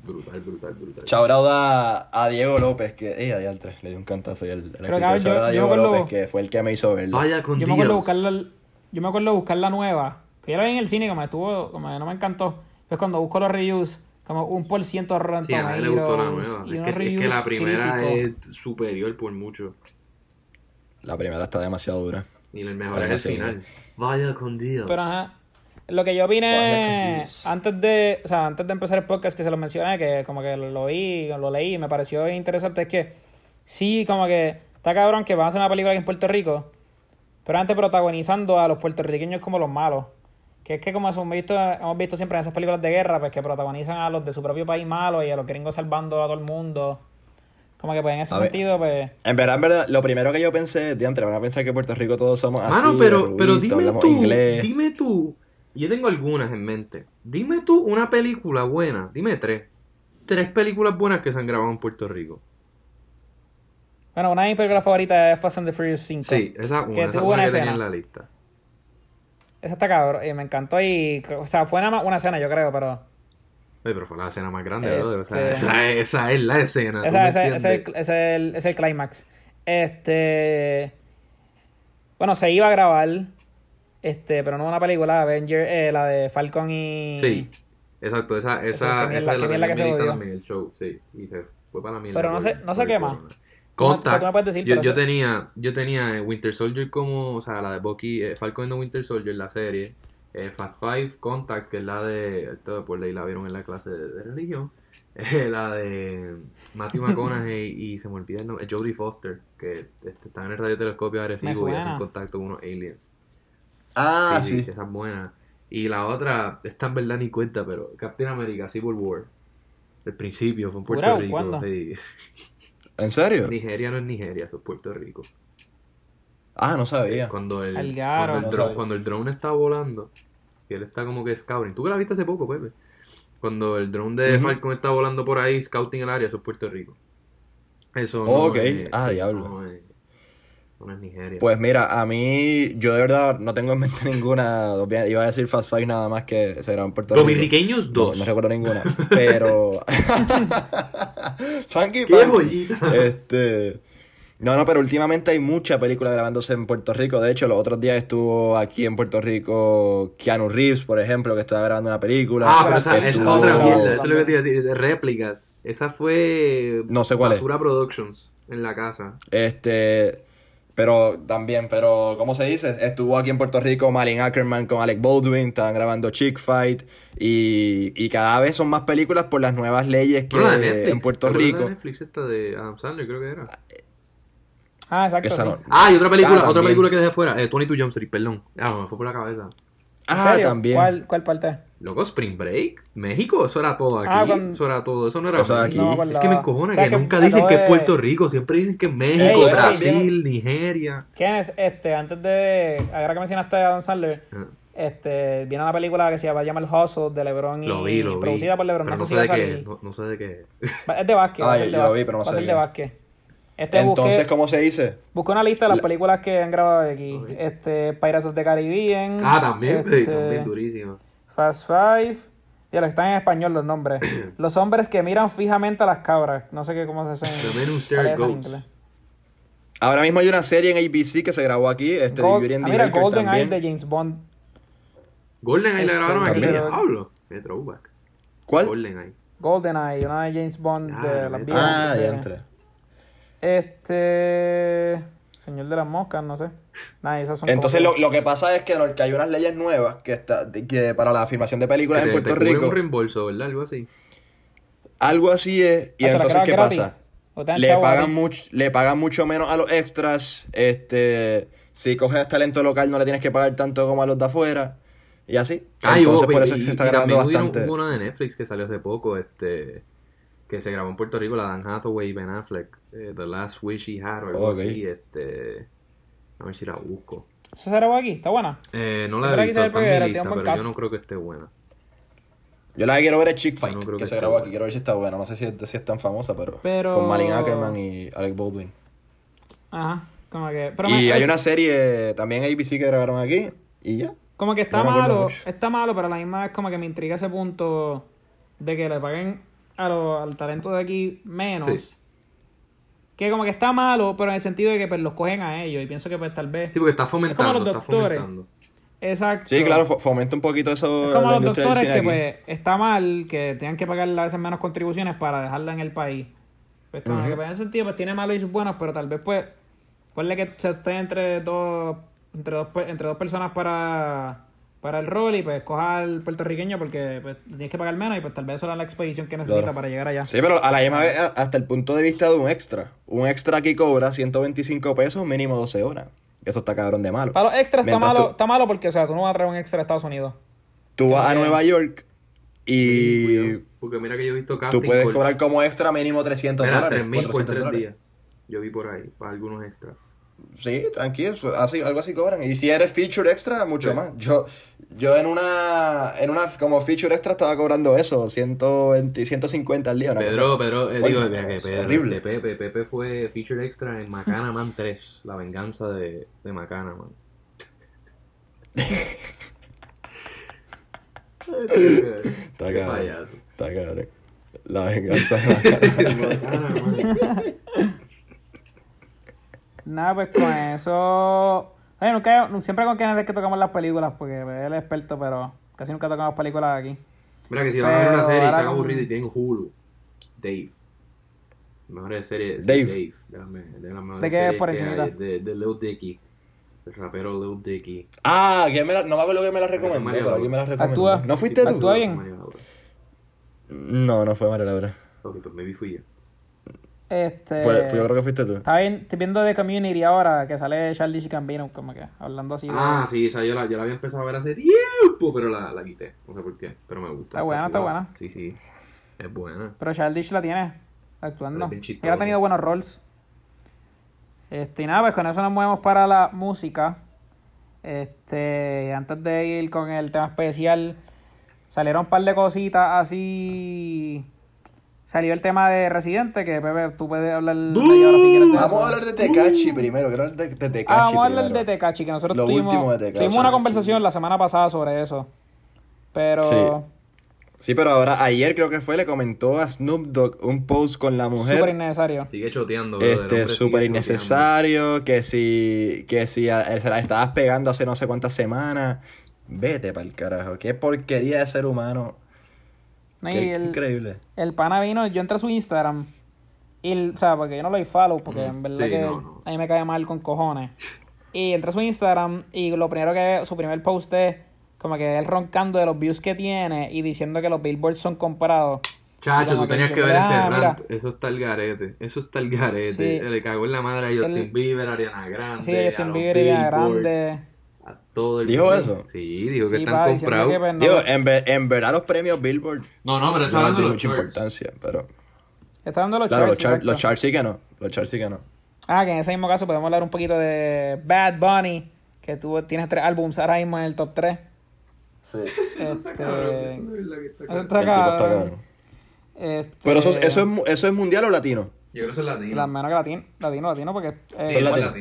Brutal, brutal, brutal. Chaurauda a Diego López, que. Ey, a diantre, le di un cantazo y el, el yo- out a Diego me acuerdo- López, que fue el que me hizo verla. Vaya con Yo Dios. me acuerdo buscar la, yo me acuerdo buscar la nueva Que yo la vi en el cine, como estuvo, como que no me encantó. Pues cuando busco los reviews, como un por ciento Rotten Sí, a nadie le gustó la nueva. Es que, es que la primera críticos. es superior por mucho. La primera está demasiado dura. Y el mejor Para es el final. Vaya con Dios. Pero ajá. Lo que yo Dios. antes de, o sea, antes de empezar el podcast que se lo mencioné, que como que lo, lo vi, lo leí y me pareció interesante, es que sí, como que está cabrón que van a hacer una película aquí en Puerto Rico, pero antes protagonizando a los puertorriqueños como los malos. Que es que como hemos visto, hemos visto siempre en esas películas de guerra, pues que protagonizan a los de su propio país malos y a los gringos salvando a todo el mundo. Como que pues en ese A ver. sentido, pues... En verdad, en verdad, lo primero que yo pensé, diantre, van a pensar que en Puerto Rico todos somos así. Mano, pero, pero rubito, dime hablamos tú, inglés. dime tú. Yo tengo algunas en mente. Dime tú una película buena. Dime tres. Tres películas buenas que se han grabado en Puerto Rico. Bueno, una de mis películas favoritas es Fast and the Furious 5. Sí, esa Que una, esa tuvo una una que tenía escena. en la lista. Esa está cabrón, y me encantó y, o sea, fue nada más una escena, yo creo, pero Oye, pero fue la escena más grande, Este- brother. O sea, esa, esa es la escena. ¿tú esa, me ese, ese es el- ese es el, ese es el clímax. Este, bueno, se iba a grabar, este, pero no una película, Avenger, eh, la de Falcon y... Sí, exacto. Esa, esa, esa es la que se mi lista odió. también, el show, sí. Y se fue para la mierda. Pero no por- sé- no. Tú me- Contact. decir, yo, tenía, yo tenía Winter Soldier como, o sea, la de Bucky, eh, Falcon and the Winter Soldier, la serie. Eh, Fast Five, Contact, que es la de, esto por ley la vieron en la clase de, de religión. eh, la de Matthew McConaughey y se me olvida el nombre, Jodie Foster, que este, está en el radiotelescopio agresivo y hacen contacto con unos aliens. Ah, sí, sí. esa es buena. Y la otra, esta en verdad ni cuenta, pero Captain America, Civil War. El principio fue en Puerto Rico. ¿cuándo? sí. ¿En serio? Nigeria no es Nigeria, eso es Puerto Rico. Ah, no sabía. Cuando el, cuando, el No drone, sabía. cuando el drone está volando, que él está como que scouting. Tú que la viste hace poco, Pepe. Cuando el drone de. Falcon está volando por ahí, scouting el área, eso es Puerto Rico. Eso no Ok. es- Ah, sí, diablo. No es, no es Nigeria. Pues mira, a mí, yo de verdad no tengo en mente ninguna. Iba a decir Fast Five nada más que se grabó en Puerto Los Rico. Virriqueños No, 2. no recuerdo ninguna. Pero. Funky ¡Qué! Este. No, no, pero últimamente hay mucha película grabándose en Puerto Rico. De hecho, los otros días estuvo aquí en Puerto Rico Keanu Reeves, por ejemplo, que estaba grabando una película. Ah, pero esa, es otra mierda. Eso es lo que te iba a decir. De réplicas. Esa fue. No sé cuál es. Basura Productions en la casa. Este. Pero también, pero, ¿cómo se dice? Estuvo aquí en Puerto Rico Malin Ackerman con Alec Baldwin, estaban grabando Chick Fight. Y, y cada vez son más películas por las nuevas leyes que Netflix. en Puerto ¿Te acuerdas Rico. Netflix esta de Adam Sandler, creo que era. Ah, exacto. Esa sí. no- Ah, y otra película, Ah, otra también. película que dejé fuera. Eh, 22 Jump Street, perdón. Ah, me fue por la cabeza. ¿En Ah, también. ¿Cuál, ¿Cuál parte? Loco, Spring Break. México, eso era todo aquí. Ah, cuando- Eso era todo. Eso no era Eso aquí. No Es que me encojona que nunca dicen que es Puerto Rico. Siempre dicen que es México, Ey, Brasil, Nigeria. Kenneth, este, antes de. Ahora que mencionaste a Adam Sandler, Ah, este, viene una película que se llama, llama El Hustle de LeBron y. Lo vi, lo vi. Producida por LeBron. Pero no no sé sé de a qué. No, no sé de qué. Es de básquet. Ah, va a yo- ser de yo lo vi, pero no a ser sabía. de básquet. Este Entonces, busqué, ¿cómo se dice? busqué una lista de las La- películas que han grabado aquí. Este, Pirates of the Caribbean. Ah, también, sí, este, también durísimo. Fast Five. Ya lo están en español los nombres. los hombres que miran fijamente a las cabras. No sé qué cómo se The Men Who dice. Ahora mismo hay una serie en ABC que se grabó aquí, este, de Gold- Beauty and ah, the Golden Eye de James Bond. Golden ahí la Este, grabaron aquí. Diablo. Qué throwback. ¿Cuál? Golden ahí. Golden Eye, una de James Bond Ah, de las. Ah, de- ya entré. Este. Señor de las moscas, no sé. Nah, esas son Entonces como lo, lo que pasa es que, no- que hay unas leyes nuevas que, está, que para la filmación de películas en Puerto te Rico. un reembolso, ¿verdad? Algo así. Algo así es. Y Ah, ¿se la entonces, ¿qué gratis? pasa? ¿O te dan Le pagan, ti? mucho, le pagan mucho menos a los extras. Este, si coges talento local no le tienes que pagar tanto como a los de afuera. Y así. Ah, entonces hubo- por eso y- se está y grabando bastante. Hubo una de Netflix que salió hace poco, este, que se grabó en Puerto Rico, la Dan Hathaway y Ben Affleck, eh, The Last Wish He Had o algo Ok. así, este, a ver si la busco. ¿Eso se grabó aquí? ¿Está buena? Eh, no la he visto, está en mi lista, pero yo no creo que esté buena. Yo la que quiero ver es Chick Fight, no creo que, que se grabó buena. aquí. Quiero ver si está buena. No sé si, es- si es tan famosa, pero, Pero- Con Malin Ackerman y Alec Baldwin. Ajá. Como que. Pero y me- hay una serie también ABC que grabaron aquí. Y ya. Como que está No malo, está malo, pero a la misma vez como que me intriga ese punto de que le paguen a lo- al talento de aquí menos. Sí. Que como que está malo, pero en el sentido de que pues, los cogen a ellos. Y pienso que pues tal vez... Sí, porque está Es como fomentando, los está doctores. fomentando. Exacto. Sí, claro, fo- fomenta un poquito eso Es como la los industria del doctores que aquí. pues está mal que tengan que pagar a veces menos contribuciones para dejarla en el país. Pues como que pues, en ese sentido pues tiene malos y sus buenos, pero tal vez pues ponle que se esté entre dos entre dos pe- entre dos personas para para el rol y pues coja al puertorriqueño porque pues tienes que pagar menos y pues tal vez eso era la expedición que necesita Claro. para llegar allá. Sí, pero a la misma vez, hasta el punto de vista de un extra. Un extra aquí cobra 125 pesos, mínimo 12 horas. Eso está cabrón de malo. Para los extras está malo, tú- está malo porque o sea, tú no vas a traer un extra a Estados Unidos. Tú vas a. Nueva York y Porque mira que yo he visto tú puedes por- cobrar como extra mínimo 300 Mira, dólares. 3.000 por 400 tres dólares. días. Yo vi por ahí, para algunos extras. Sí, tranquilo, así, algo así cobran. Y si eres feature extra, mucho Sí. más. Yo, yo en una, en una como feature extra estaba cobrando eso, 120, 150 al día. una Pedro, cosa. Pedro, eh, digo, mira que es Pedro, horrible. de Pepe, Pepe fue feature extra en Macana Man 3, la venganza de, de Macana Man. Está cabrón. Está cabrón. La venganza de Macana Man. Nada, pues con eso. Oye, nunca, siempre con Kenneth es que tocamos las películas, porque él es el experto, pero casi nunca tocamos películas aquí. Mira que si van a ver una Pero serie y están aburridos y tienen Hulu, Dave. Mejor serie es Dave. Dave. De las, de las mejores ¿De qué es series por hay, De, de Lil Dicky. El rapero Lil Dicky. Ah, que me la, no me acuerdo que me la recomendó, pero alguien me la recomendó. Actúa. ¿No fuiste tú? Actúa bien. Mario Laura. No, no fue María Laura. Ok, pues maybe fui yo. Este. Fue- fue- yo creo que fuiste tú. Estaba bien- estoy viendo The Community ahora, que sale Charlie Gambino, como que hablando así. de- Ah, sí, esa yo la, yo la había empezado a ver hace tiempo, pero la, la quité. No sé por qué, pero me gusta. Está buena, está buena. Sí, sí. Es buena. Pero Childish la tiene actuando. Chistoso. ha tenido buenos roles. Este, y nada, pues con eso nos movemos para la música. Este, antes de ir con el tema especial, salieron un par de cositas así. Salió el tema de Residente, que Pepe, tú puedes hablar media hora si quieres de Vamos a hablar de Tecachi primero, quiero hablar de, de Tecachi Ah, vamos a hablar de Tecachi, que nosotros Lo tuvimos, último de tuvimos una conversación la semana pasada sobre eso. Pero Sí. Sí, pero ahora, ayer creo que fue, le comentó a Snoop Dogg un post con la mujer. súper innecesario. Sigue choteando, el Este, súper innecesario, que si, que si a- se la estabas pegando hace no sé cuántas semanas. Vete pa'l carajo, qué porquería de ser humano. No, y Qué el- increíble. El pana vino, yo entré a su Instagram. Y, el- o sea, porque yo no lo follow, porque en verdad Sí, que no, no. a mí me cae mal con cojones. Y entré a su Instagram y lo primero que su primer post es como que él roncando de los views que tiene y diciendo que los billboards son comprados. Chacho, tú que tenías que diciendo, ver ese ah, mira. rant. Eso está el garete. Eso está el garete. Sí. Le cagó en la madre a Justin Él- Bieber, Ariana Grande. Sí, a Justin los Bieber y a billboards, Grande. A todo el ¿Dijo eso? Sí, dijo que Sí, están comprados. que, pues, no- Digo, en, ver- en verdad los premios Billboard No, no, pero no está de los mucha charts. importancia, pero... Está dando los Claro, los, charts. los charts sí que no, los charts sí que no. Ah, que en ese mismo caso podemos hablar un poquito de Bad Bunny, que tú tienes tres álbumes ahora mismo en el top 3. Sí. Eso está Este, cabrón, eso de verdad que está cabrón. está. Este, Pero eso, es- eso, es, eso es mundial o latino? Yo creo que eso es latino. La menos que latino, latino, latino, porque... Eh, Sí, latino.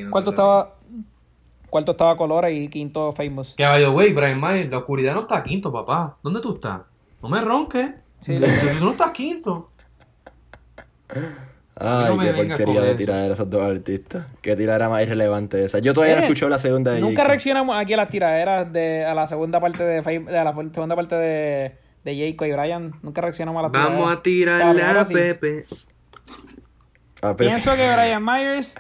Cuarto estaba Colores y quinto Famous. Que by the way, Brian Myers, la oscuridad no está quinto, papá. ¿Dónde tú estás? No me ronques. Sí, Tú no estás quinto. Ay, no qué porquería de tirar esos dos artistas. Qué tiradera más irrelevante esa. Yo todavía no he Eh, escuchado la segunda de Nunca Jacob. reaccionamos aquí a las tiraderas de... A la segunda parte de... Fam- De la segunda parte de... De Jayco y Brian. Nunca reaccionamos a las Vamos tiraderas. a O sea, tirarle a sí. Pepe. Pienso que Brian Myers...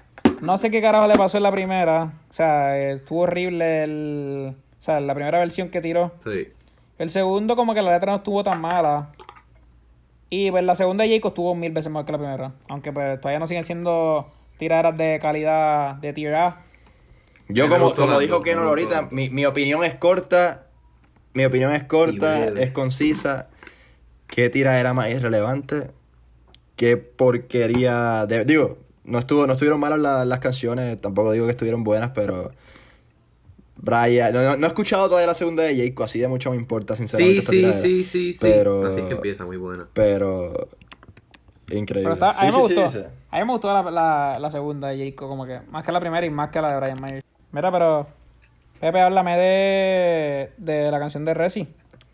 No sé qué carajo le pasó en la primera. O sea, estuvo horrible el... O sea, la primera versión que tiró. Sí. El segundo como que la letra no estuvo tan mala. Y pues la segunda de Jacob estuvo mil veces mejor que la primera. Aunque pues todavía no siguen siendo tiraderas de calidad de tier A. Yo como, como dijo gustó. ahorita, mi, mi opinión es corta, mi opinión es corta, es concisa. ¿Qué tira era más irrelevante? ¿Qué porquería? de- digo, no estuvo, no estuvieron malas la- las canciones, tampoco digo que estuvieron buenas, pero Brian, no, no- no he escuchado todavía la segunda de Jacob, así de mucho me importa, sinceramente. Sí, sí, sí, sí, sí. Pero- Así es que empieza, muy buena. Pero increíble. Pero está, a mí Sí, me sí, sí, gustó. sí. A mí me gustó la, la, la segunda de Jacob como que. Más que la primera y más que la de Brian Myers. Mira, pero... Pepe, háblame de, de la canción de Resi.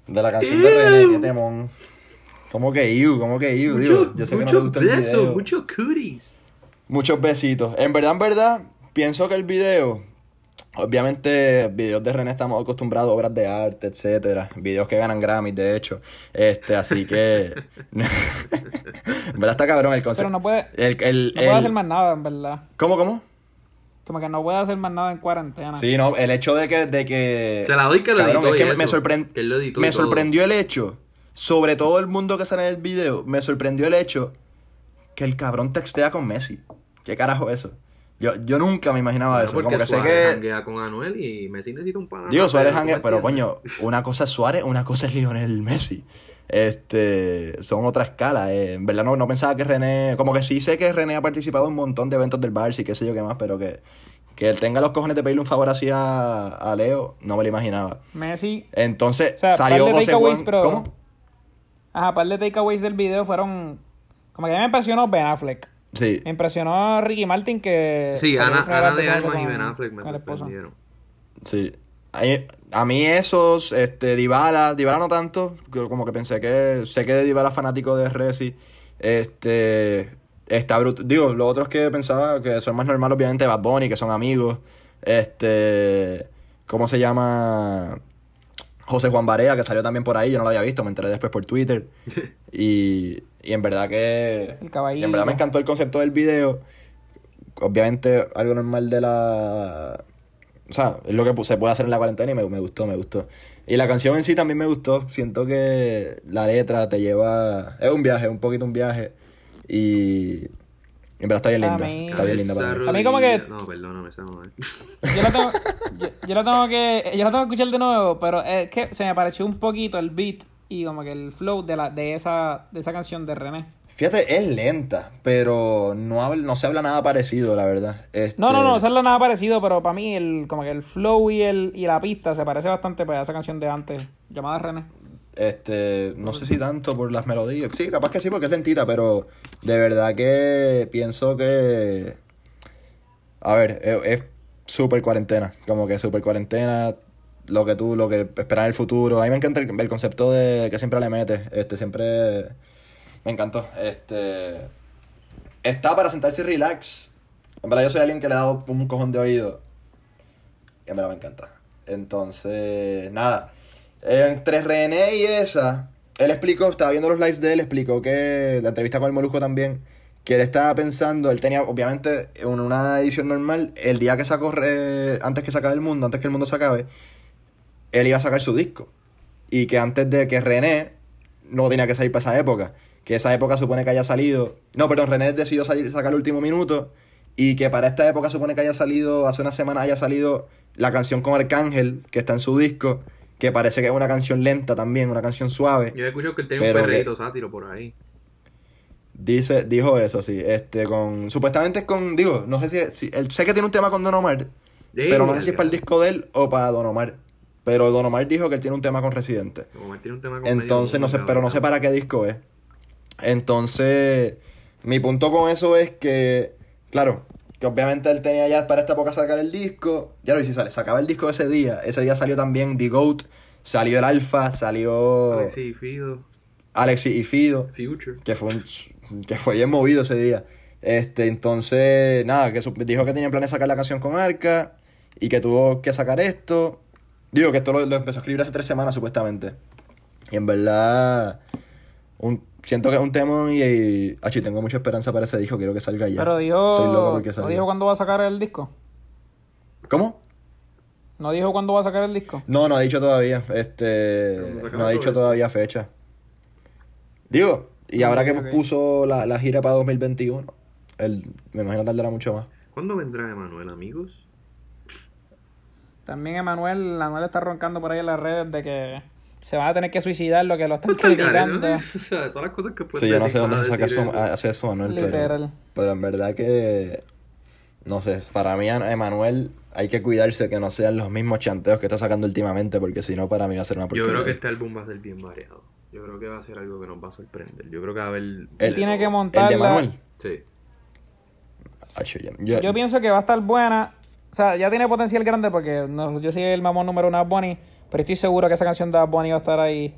De la canción de René, qué temón. ¿Cómo que you? ¿Cómo que you? Digo, yo sé que no te gusta el video. muchos cooties. Muchos besitos. En verdad, en verdad, pienso que el video Obviamente, videos de René estamos acostumbrados a obras de arte, etcétera. Videos que ganan Grammys, de hecho. Este, así que. en verdad está cabrón el concepto. Pero no puede, El, el, no puede el- hacer más nada, en verdad. ¿Cómo, cómo? Como que no puede hacer más nada en cuarentena. Sí, no, el hecho de que. De que Se la doy que lo cabrón, editó es que me, eso, sorprend- que él lo editó y me sorprendió el hecho, sobre todo el mundo que sale en el video, me sorprendió el hecho que el cabrón textea con Messi. ¿Qué carajo es eso? Yo, yo nunca me imaginaba eso. porque Como que sé Suárez que. janguea con Anuel y Messi necesita un pana. Digo, Suárez ¿tú me janguea, pero coño, una cosa es Suárez, una cosa es Lionel Messi. Este, son otra escala. eh. En verdad no, no pensaba que René, como que sí sé que René ha participado en un montón de eventos del Barça y qué sé yo qué más, pero que, que él tenga los cojones de pedirle un favor así a, a Leo, no me lo imaginaba. Messi, Entonces O sea, salió par de José takeaways, Juan. pero- ¿Cómo? ajá, par de takeaways del video fueron. Como que a mí me impresionó Ben Affleck. Sí. Me impresionó Ricky Martin que. Sí, que Ana, Ana de Armas y Ben Affleck me sorprendieron. Sí. A, a mí esos, este, Dybala, Dybala no tanto, como que pensé que, sé que Dybala es fanático de Resi, este, está bruto, digo, los otros que pensaba que son más normales, obviamente, Bad Bunny, que son amigos, este, ¿cómo se llama? José Juan Barea, que salió también por ahí, yo no lo había visto, me enteré después por Twitter, y, y en verdad que, El caballito. y en verdad me encantó el concepto del video, obviamente algo normal de la o sea, es lo que se puede hacer en la cuarentena y me, me gustó, me gustó. Y la canción en sí también me gustó. Siento que la letra te lleva. Es un viaje, un poquito un viaje. Y. En verdad está bien A linda. mí- Está bien linda para mí. A mí como que- No, perdóname, esa no es. Yo la tengo, yo, yo la tengo que, yo la tengo que escuchar de nuevo, pero es que se me pareció un poquito el beat y como que el flow de la, de esa, de esa canción de René. Fíjate, es lenta, pero no, habla- no se habla nada parecido, la verdad. Este, No, no, no, hacerlo nada parecido, pero para mí el, como que el flow y el, y la pista se parece bastante pues, a esa canción de antes, llamada René. Este, no sé si tanto por las melodías. Sí, capaz que sí, porque es lentita, pero de verdad que pienso que. A ver, es- súper cuarentena. Como que súper cuarentena. Lo que tú, lo que esperas en el futuro. A mí me encanta el, el concepto de que siempre le metes. Este, siempre. Me encantó. Este. Está para sentarse y relax. En verdad, yo soy alguien que le ha dado un cojón de oído. Y en verdad me encanta. Entonces, nada. Entre René y esa, él explicó, estaba viendo los lives de él, explicó que la entrevista con el Molusco también, que él estaba pensando, él tenía, obviamente, en una edición normal, el día que sacó, Re- antes que se el mundo, antes que el mundo se acabe, él iba a sacar su disco. Y que antes de que René no tenía que salir para esa época. Que esa época supone que haya salido. No, perdón, René decidió salir, sacar el último minuto. Y que para esta época supone que haya salido, hace una semana haya salido la canción con Arcángel, que está en su disco. Que parece que es una canción lenta también, una canción suave. Yo he escuchado que él tiene un que- perreíto sátiro por ahí. Dice, dijo eso, sí. Este, con. Supuestamente es con. Digo, no sé si. si- él, sé que tiene un tema con Don Omar. Sí, pero no sé si es para el disco de él o para Don Omar. Pero Don Omar dijo que él tiene un tema con Residente. Él tiene un tema con Entonces, no sé, pero no sé para qué disco es. Entonces, mi punto con eso es que, claro, que obviamente él tenía ya para esta época sacar el disco. Ya lo hice, sale, sacaba el disco ese día. Ese día salió también The Goat, salió el Alfa, salió Alexis Fido, Alexis y Fido, Future. que fue, un- que fue bien movido ese día. Este, entonces, nada, que dijo que tenía planes de sacar la canción con Arca y que tuvo que sacar esto. Digo que esto lo, lo empezó a escribir hace tres semanas supuestamente. Y en verdad, un, siento que es un tema y, y achi, tengo mucha esperanza para ese disco, quiero que salga ya. Pero dijo, Estoy loco porque ¿no salga. dijo cuándo va a sacar el disco? ¿Cómo? ¿No dijo cuándo va a sacar el disco? No, no ha dicho todavía. Este, no ha dicho todavía fecha. Digo, y ahora que puso la, la gira para 2021, él, me imagino tardará mucho más. ¿Cuándo vendrá Emanuel, amigos? También Emanuel, Emanuel está roncando por ahí en las redes de que se van a tener que suicidar lo que lo están criticando. ¿no? O sea, todas las cosas que puedes Sí, yo no sé dónde saca eso, eso. hace eso Manuel, pero, pero en verdad que, no sé, para mí a Emanuel hay que cuidarse que no sean los mismos chanteos que está sacando últimamente, porque si no para mí va a ser una Yo porquería. creo que este álbum va a ser bien variado. Yo creo que va a ser algo que nos va a sorprender. Yo creo que va a haber... Él tiene que montar El de Manuel. Sí. Yo, yo- Yo pienso que va a estar buena. O sea, ya tiene potencial grande porque no, yo soy el mamón número uno de Bunny, pero estoy seguro que esa canción de Bad Bunny va a estar ahí.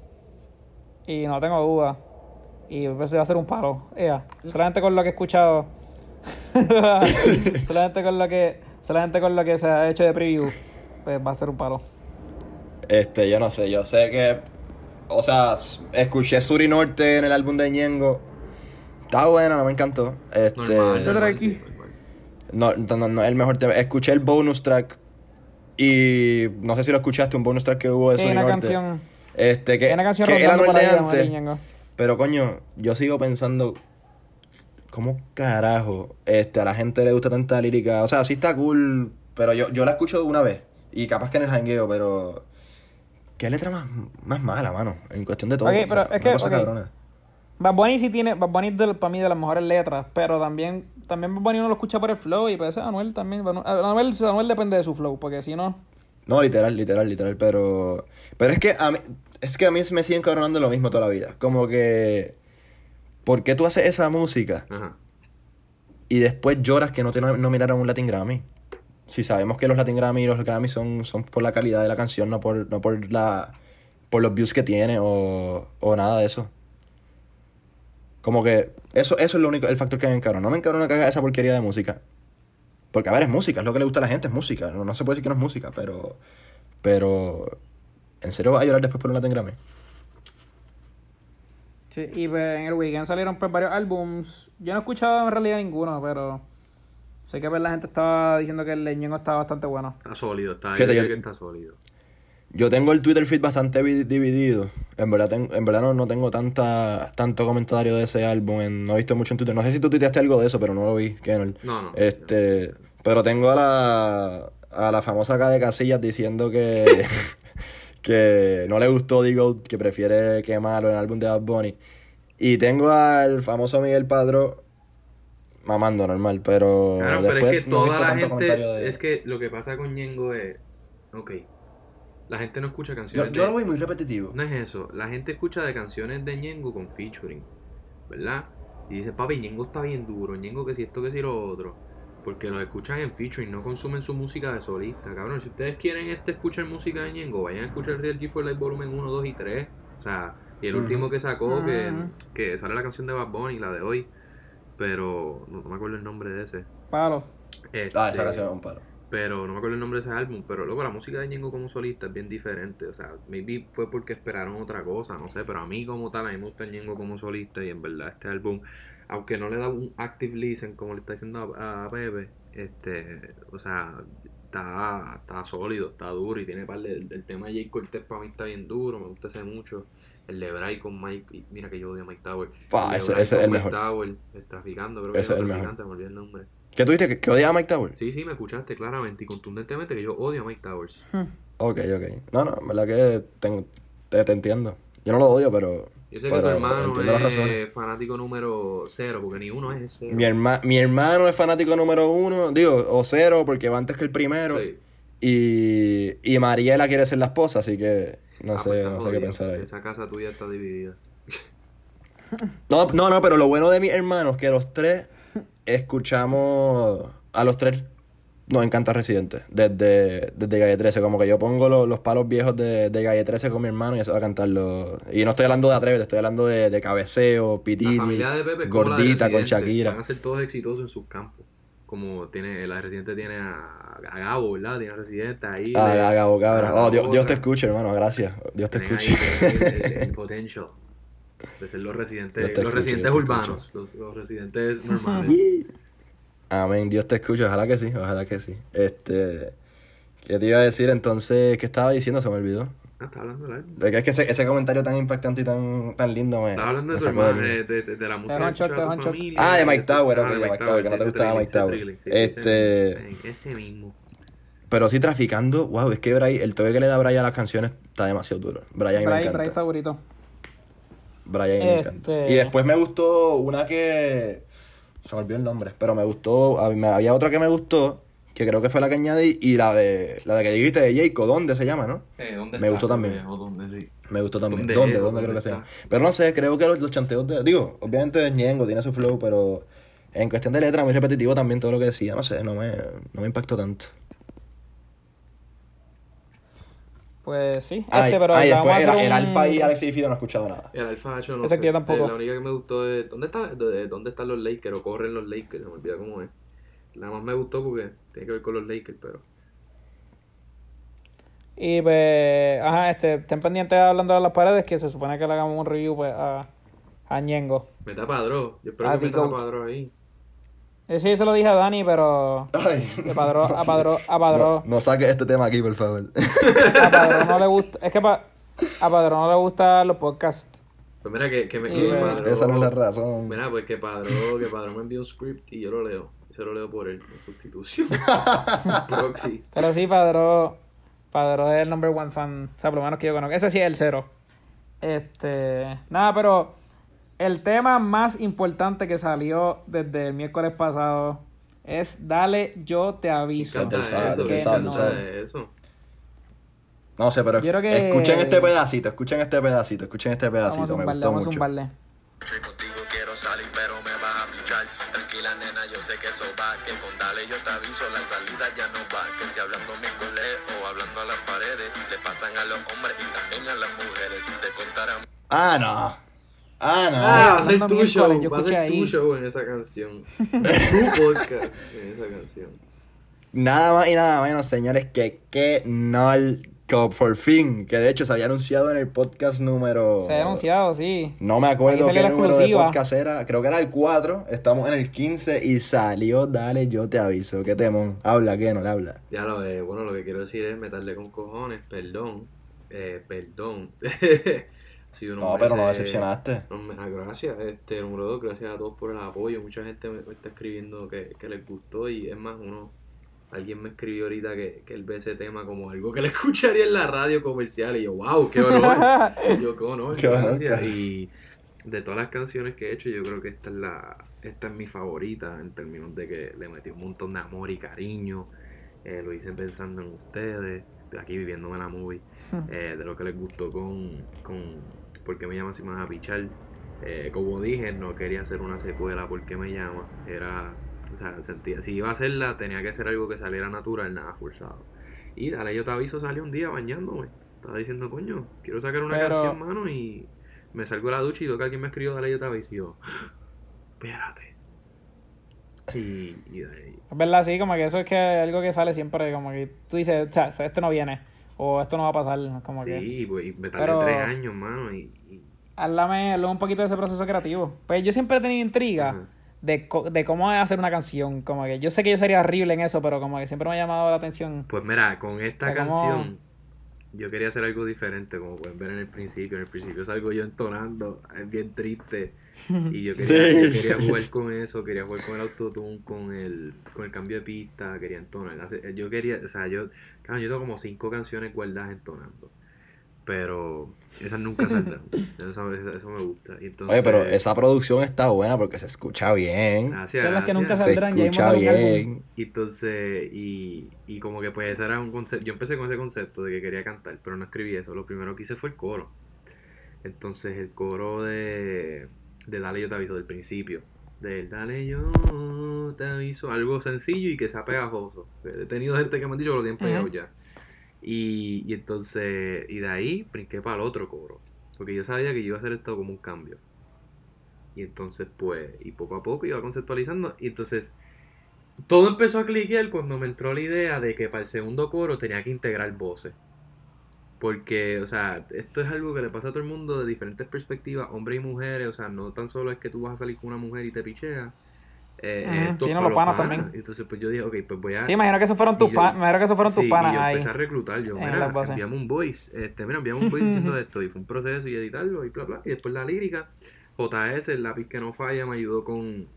Y no tengo duda. Y pues va a ser un paro. Ea, solamente con lo que he escuchado. solamente con lo que Esa es la gente con la que se ha hecho de preview. Pues va a ser un palo. Este, yo no sé, yo sé que. O sea, escuché Sur y Norte en el álbum de Ñengo. Está buena, no me encantó. Este. Normal, normal, normal. No, no, no, no, el mejor tema. Escuché el bonus track. Y no sé si lo escuchaste, un bonus track que hubo de Sí, Sur y una Norte. canción. Este, que, una canción que era. Pero coño, yo sigo pensando. ¿Cómo carajo este, a la gente le gusta tanta lírica? O sea, sí está cool, pero yo, yo la escucho una vez. Y capaz que en el jangueo, pero. ¿Qué letra más, más mala, mano? En cuestión de todo. Ok, o sea, pero es una que, cosa ok. cabrona. Bad Bunny sí tiene, Bad Bunny de- para mí de las mejores letras, pero también, también Bad Bunny uno lo escucha por el flow y pues Anuel también, Anuel, Anuel depende de su flow, porque si no, No, literal, literal, literal, pero... Pero es que a mí, es que a mí me siguen cabronando lo mismo toda la vida. Como que... ¿Por qué tú haces esa música Ajá. y después lloras que no te nominaron un Latin Grammy? Si sabemos que los Latin Grammy y los Grammy son, son por la calidad de la canción, no por, no por la por los views que tiene o, o nada de eso. Como que eso, eso es lo único, el factor que me encabrona. No me encabrona que haga esa porquería de música. Porque, a ver, es música, es lo que le gusta a la gente, es música. No, no se puede decir que no es música, pero. Pero. ¿En serio vas a llorar después por un Latin Grammy? sí, y pues, en el weekend salieron pues varios álbums, yo no he escuchado en realidad ninguno, pero sé que pues, la gente estaba diciendo que el leñongo estaba bastante bueno. Está sólido, está, yo yo- que está sólido. Yo tengo el Twitter feed bastante vi- dividido. En verdad, ten- en verdad no, no tengo tanta, tanto comentario de ese álbum. en- no he visto mucho en Twitter. No sé si tú tuiteaste algo de eso, pero no lo vi. Kenol. No, no. Este, pero tengo a la, a la famosa acá de Casillas diciendo que, que no le gustó Digo, que prefiere quemarlo en el álbum de Bad Bunny. Y tengo al famoso Miguel Padro mamando normal, pero Claro, pero es que toda la gente. de... Es que lo que pasa con Ñengo es. Ok. La gente no escucha yo, canciones. yo de- lo voy muy repetitivo. No es eso. La gente escucha de canciones de Ñengo con featuring. ¿Verdad? Y dice, papi, Ñengo está bien duro. Ñengo que si esto, que si lo otro. Porque los escuchan en featuring, no consumen su música de solista. Cabrón, si ustedes quieren este escuchar música de Ñengo, vayan a escuchar Real G for Life volumen 1, 2 y 3. O sea, y el último que sacó, que, Ujú. que sale la canción de Bad Bunny, la de hoy. Pero no, no me acuerdo el nombre de ese. Palo. Ah, esa Este, canción es un paro. Pero no me acuerdo el nombre de ese álbum. Pero luego la música de Ñengo como solista es bien diferente. O sea, maybe fue porque esperaron otra cosa, no sé. Pero a mí como tal, a mí me gusta Ñengo como solista. Y en verdad este álbum, aunque no le da un active listen como le está diciendo a, a Pepe, este, o sea, está, está sólido, está duro. Y tiene par de, el tema de Jay Cortez para mí está bien duro. Me gusta ese mucho. El de Bray con Mike, mira que yo odio a Mike Tower. Pa, el ese- ese es el Mike mejor. Tower, el traficando, creo que Ese es el mejor. traficante, me olvidé el nombre. ¿Qué tú dijiste? ¿Que, que odias a Mike Tower? Sí, sí, me escuchaste claramente y contundentemente que yo odio a Mike Towers. Ok, ok. No, no, en verdad que tengo- te, te entiendo. Yo no lo odio, pero. Yo sé pero que tu hermano es fanático número cero, porque ni uno es cero. Mi, herma- mi hermano es fanático número uno, digo, o cero, porque va antes que el primero. Sí. Y, y Mariela quiere ser la esposa, así que no Ah, sé, pues está no sé qué pensar ahí. Esa casa tuya está dividida. No, no, no, pero lo bueno de mis hermanos que los tres escuchamos. A los tres nos encanta Residente. Desde, desde Calle 13. Como que yo pongo los, los palos viejos de, de Calle 13 con mi hermano y eso va a cantarlo. Y no estoy hablando de Atrévete, estoy hablando de, de Cabeceo, La Pititi, familia de Pepe la de Gordita con. Shakira. Van a ser todos exitosos en sus campos. Como tiene, la Residente tiene a, a Gabo, ¿verdad? Tiene a Residente ahí. Ah, le- Gabo, cabra. a la Oh, Dios, Dios te escuche, hermano. Gracias. Dios te escuche. ahí, el, el- el potential de ser los residentes, los residentes urbanos, los, los residentes normales. Amén, Dios te escuche, ojalá que sí, ojalá que sí. Este, ¿qué te iba a decir entonces? ¿Qué estaba diciendo? Se me olvidó. Ah, está hablando. De que es que ese, ese comentario tan impactante y tan, tan lindo me, Estaba hablando me de de hermano, de, de- de la música tu familia, Ah, de Mike Tower, ah, ok, de de Mike Tower, que no te gustaba Mike Tower. Este- ese mismo, ese mismo. Pero sí, traficando, wow, es que Bray- el toque que le da Brian a las canciones está demasiado duro. Brian me Bray, encanta. Bray favorito. Brian me Este- encanta. Y después me gustó una que. Se me olvidó el nombre. Pero me gustó. a mí me- Había otra que me gustó. Que creo que fue la que añadí. Y la de. La de que dijiste de Jayco. ¿Dónde se llama, no? Me gustó también. ¿Dónde sí? Me gustó también. ¿Dónde ¿Dónde? ¿Dónde, ¿Dónde creo que está? sea? Pero no sé, creo que los, los chanteos de. Digo, obviamente es Ñengo, tiene su flow, pero. En cuestión de letra, muy repetitivo también todo lo que decía. No sé, no me, no me impactó tanto. Pues sí, Ah, este, pero ah, después hacer era, un- el Alfa y Alex y Fido no he escuchado nada. El Alfa H no Ese sé. que yo tampoco. Eh, La única que me gustó es. ¿Dónde, está, de- ¿Dónde están los Lakers? O corren los Lakers, se me olvida cómo es. Nada más me gustó porque tiene que ver con los Lakers, pero. Y pues, ajá, este, estén pendientes hablando de las paredes que se supone que le hagamos un review pues, a, a Ñengo. Meta Padró. Yo espero A que metan a Dico. Padró ahí. Eh, Sí, se lo dije a Dani, pero Ay. a Padró, a Padró, a Padró, No, no saques este tema aquí, por favor. a Padró no le gusta, es que pa- a Padró no le gustan los podcasts. Pues mira, que, que me que eh, Padró- Esa no es la razón. Mira, pues que Padró, que Padró me envió un script y yo lo leo. Y se lo leo por él, en sustitución. Proxy. Pero sí, Padró, Padró es el number one fan, o sea, por lo menos que yo conozco. Ese sí es el cero. Este, nada, pero el tema más importante que salió desde el miércoles pasado es Dale, yo te aviso. Me encanta del sábado, eso, me. No sé, pero que- escuchen este pedacito, escuchen este pedacito, escuchen este Vamos a pedacito, me zumbarle, gustó vamos a mucho. contigo quiero salir pero me vas a pichar Tranquila nena yo sé que eso va Que con dale yo te aviso la salida ya no va Que si hablando mi o hablando a las paredes Le pasan a los hombres y también a las mujeres Te contarán Ah, no. Ah, no. Ah, va a ser hablando tu show, va a ser tu ahí. show en esa canción. tu podcast en esa canción. Nada más y nada menos, señores, que que Cup por fin. Que de hecho se había anunciado en el podcast número. Se ha anunciado, sí. No me acuerdo qué número de podcast era. Creo que era el 4. Estamos en el 15 y salió. Dale, yo te aviso. ¿Qué temón? Habla, ¿qué no le habla? Ya lo, eh, bueno, lo que quiero decir es meterle con cojones, perdón, eh, perdón. No, pero no decepcionaste. Ah, gracias, este, número dos, gracias a todos por el apoyo. Mucha gente me, me está escribiendo que, que les gustó y es más, uno, alguien me escribió ahorita que, que él ve ese tema como algo que le escucharía en la radio comercial y yo, wow, qué honor. yo, qué honor, Qué gracias. Y de todas las canciones que he hecho, yo creo que esta es la, esta es mi favorita en términos de que le metí un montón de amor y cariño. Eh, lo hice pensando en ustedes, aquí viviéndome la movie, eh, de lo que les gustó con, con ¿Por qué me llama si me vas a pichar? Eh, como dije, no quería hacer una secuela, ¿por qué me llama? Era, o sea, sentía, si iba a hacerla, tenía que ser algo que saliera natural, nada forzado. Y dale, yo te aviso, salí un día bañándome. Estaba diciendo, coño, quiero sacar una Pero- canción, mano, y me salgo de la ducha y veo que alguien me escribió, dale, yo te aviso. Y yo, espérate. Y, y de ahí, Es verdad, sí, como que eso es que algo que sale siempre, como que tú dices, o sea, esto no viene, o esto no va a pasar, como que... sí, pues, y me tardé Pero- tres años, mano, y... y- Háblame, háblame un poquito de ese proceso creativo. Pues yo siempre he tenido intriga de, co- de cómo hacer una canción, como que yo sé que yo sería horrible en eso, pero como que siempre me ha llamado la atención. Pues mira, con esta O sea, ¿cómo- canción yo quería hacer algo diferente, como pueden ver en el principio. En el principio salgo yo entonando, es bien triste. Y yo quería, Sí. yo quería jugar con eso, quería jugar con el autotune, con el, con el cambio de pista, quería entonar. Yo quería, o sea, yo, claro, yo tengo como cinco canciones guardadas entonando. Pero esas nunca saldrán. Eso, me gusta. Y entonces, Oye, pero esa producción está buena porque se escucha bien. Gracias, Son las que nunca. Se saldrán, ya escucha bien. Y entonces, y, y como que pues ese era un concepto, yo empecé con ese concepto de que quería cantar, pero no escribí eso, lo primero que hice fue el coro. Entonces el coro de, de Dale yo te aviso del principio, del Dale yo te aviso, algo sencillo y que sea pegajoso. He tenido gente que me ha dicho que lo tienen pegado ya. Y, y entonces, y de ahí brinqué para el otro coro, porque yo sabía que yo iba a hacer esto como un cambio. Y entonces, pues, y poco a poco iba conceptualizando. Y entonces, todo empezó a cliquear cuando me entró la idea de que para el segundo coro tenía que integrar voces. Porque, o sea, esto es algo que le pasa a todo el mundo de diferentes perspectivas, hombres y mujeres. O sea, no tan solo es que tú vas a salir con una mujer y te picheas. Eh, sí, no, para los panas también. Entonces, pues yo dije, ok, pues voy a. Sí, imagino que esos fueron tus panas, imagino que esos fueron tus Sí, panas y yo ahí. empecé a reclutar, yo, mira, enviamos un voice, este, mira, enviamos un voice diciendo esto, y fue un proceso y editarlo y bla bla, y después la lírica, JS, el lápiz que no falla, me ayudó con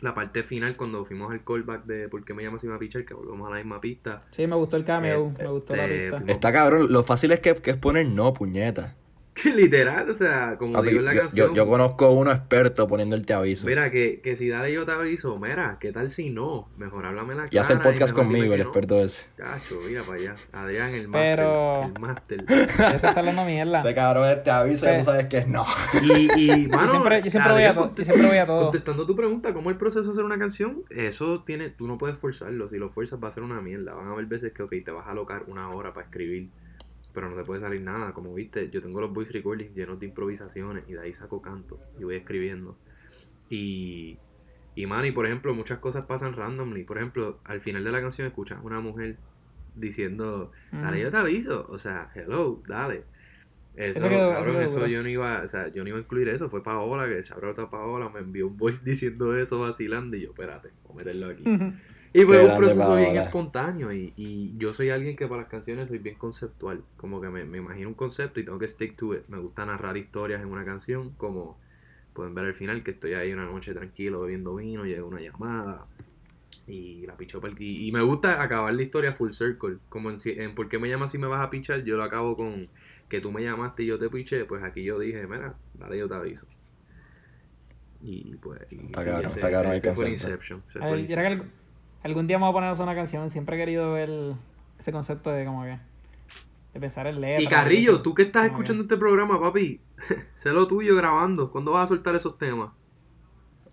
la parte final cuando fuimos al callback de por qué me llamas Ima Pichar, que volvemos a la misma pista. Sí, me gustó el cameo, Este, me gustó la pista. fuimos- Está cabrón, lo fácil es que, que es poner no, puñeta. Que literal, o sea, como Papi, digo en la yo, canción. yo, yo conozco uno experto poniendo el te aviso. Mira, que, que si dale yo te aviso, mira, ¿qué tal si no? Mejor háblame la y hace el cara podcast conmigo, el no. experto ese. Cacho, mira para allá. Adrián, el Pero- máster. El máster. Ya se está hablando mierda. Ese cabrón es te aviso, ya tú sabes que es no. Y, y mano, siempre- yo siempre voy a yo siempre voy a todo. Contestando tu pregunta, ¿cómo es el proceso de hacer una canción? Eso tiene, tú no puedes forzarlo. Si lo fuerzas va a ser una mierda. Van a haber veces que, ok, te vas a alocar una hora para escribir, pero no te puede salir nada. Como viste, yo tengo los voice recordings llenos de improvisaciones y de ahí saco canto y voy escribiendo. Y, Y man, y por ejemplo, muchas cosas pasan randomly. Por ejemplo, al final de la canción escuchas una mujer diciendo, dale, yo te aviso. O sea, hello, dale. Eso, Eso quedó- cabrón, eso yo no iba, o sea, yo no iba a incluir eso. Fue Paola, que se a Paola, me envió un voice diciendo eso vacilando. Y yo, espérate, voy a meterlo aquí. Y fue un proceso bien espontáneo y, y yo soy alguien que para las canciones soy bien conceptual, como que me, me imagino un concepto y tengo que stick to it. Me gusta narrar historias en una canción, como pueden ver al final que estoy ahí una noche tranquilo bebiendo vino, llega una llamada y la pichó y, y me gusta acabar la historia full circle, como en, si- en ¿Por qué me llamas si me vas a pichar? Yo lo acabo con que tú me llamaste y yo te piché, pues aquí yo dije, mira, dale yo te aviso. Y pues y Está sí, ese- está cabrón ese- el ese fue concepto. Inception. ese fue Inception. Alg- algún día vamos a ponernos una canción. Siempre he querido ver ese concepto de como que. De pensar en letras. Y Carrillo, tú que estás Como que- escuchando este programa, papi, sé lo tuyo grabando. ¿Cuándo vas a soltar esos temas?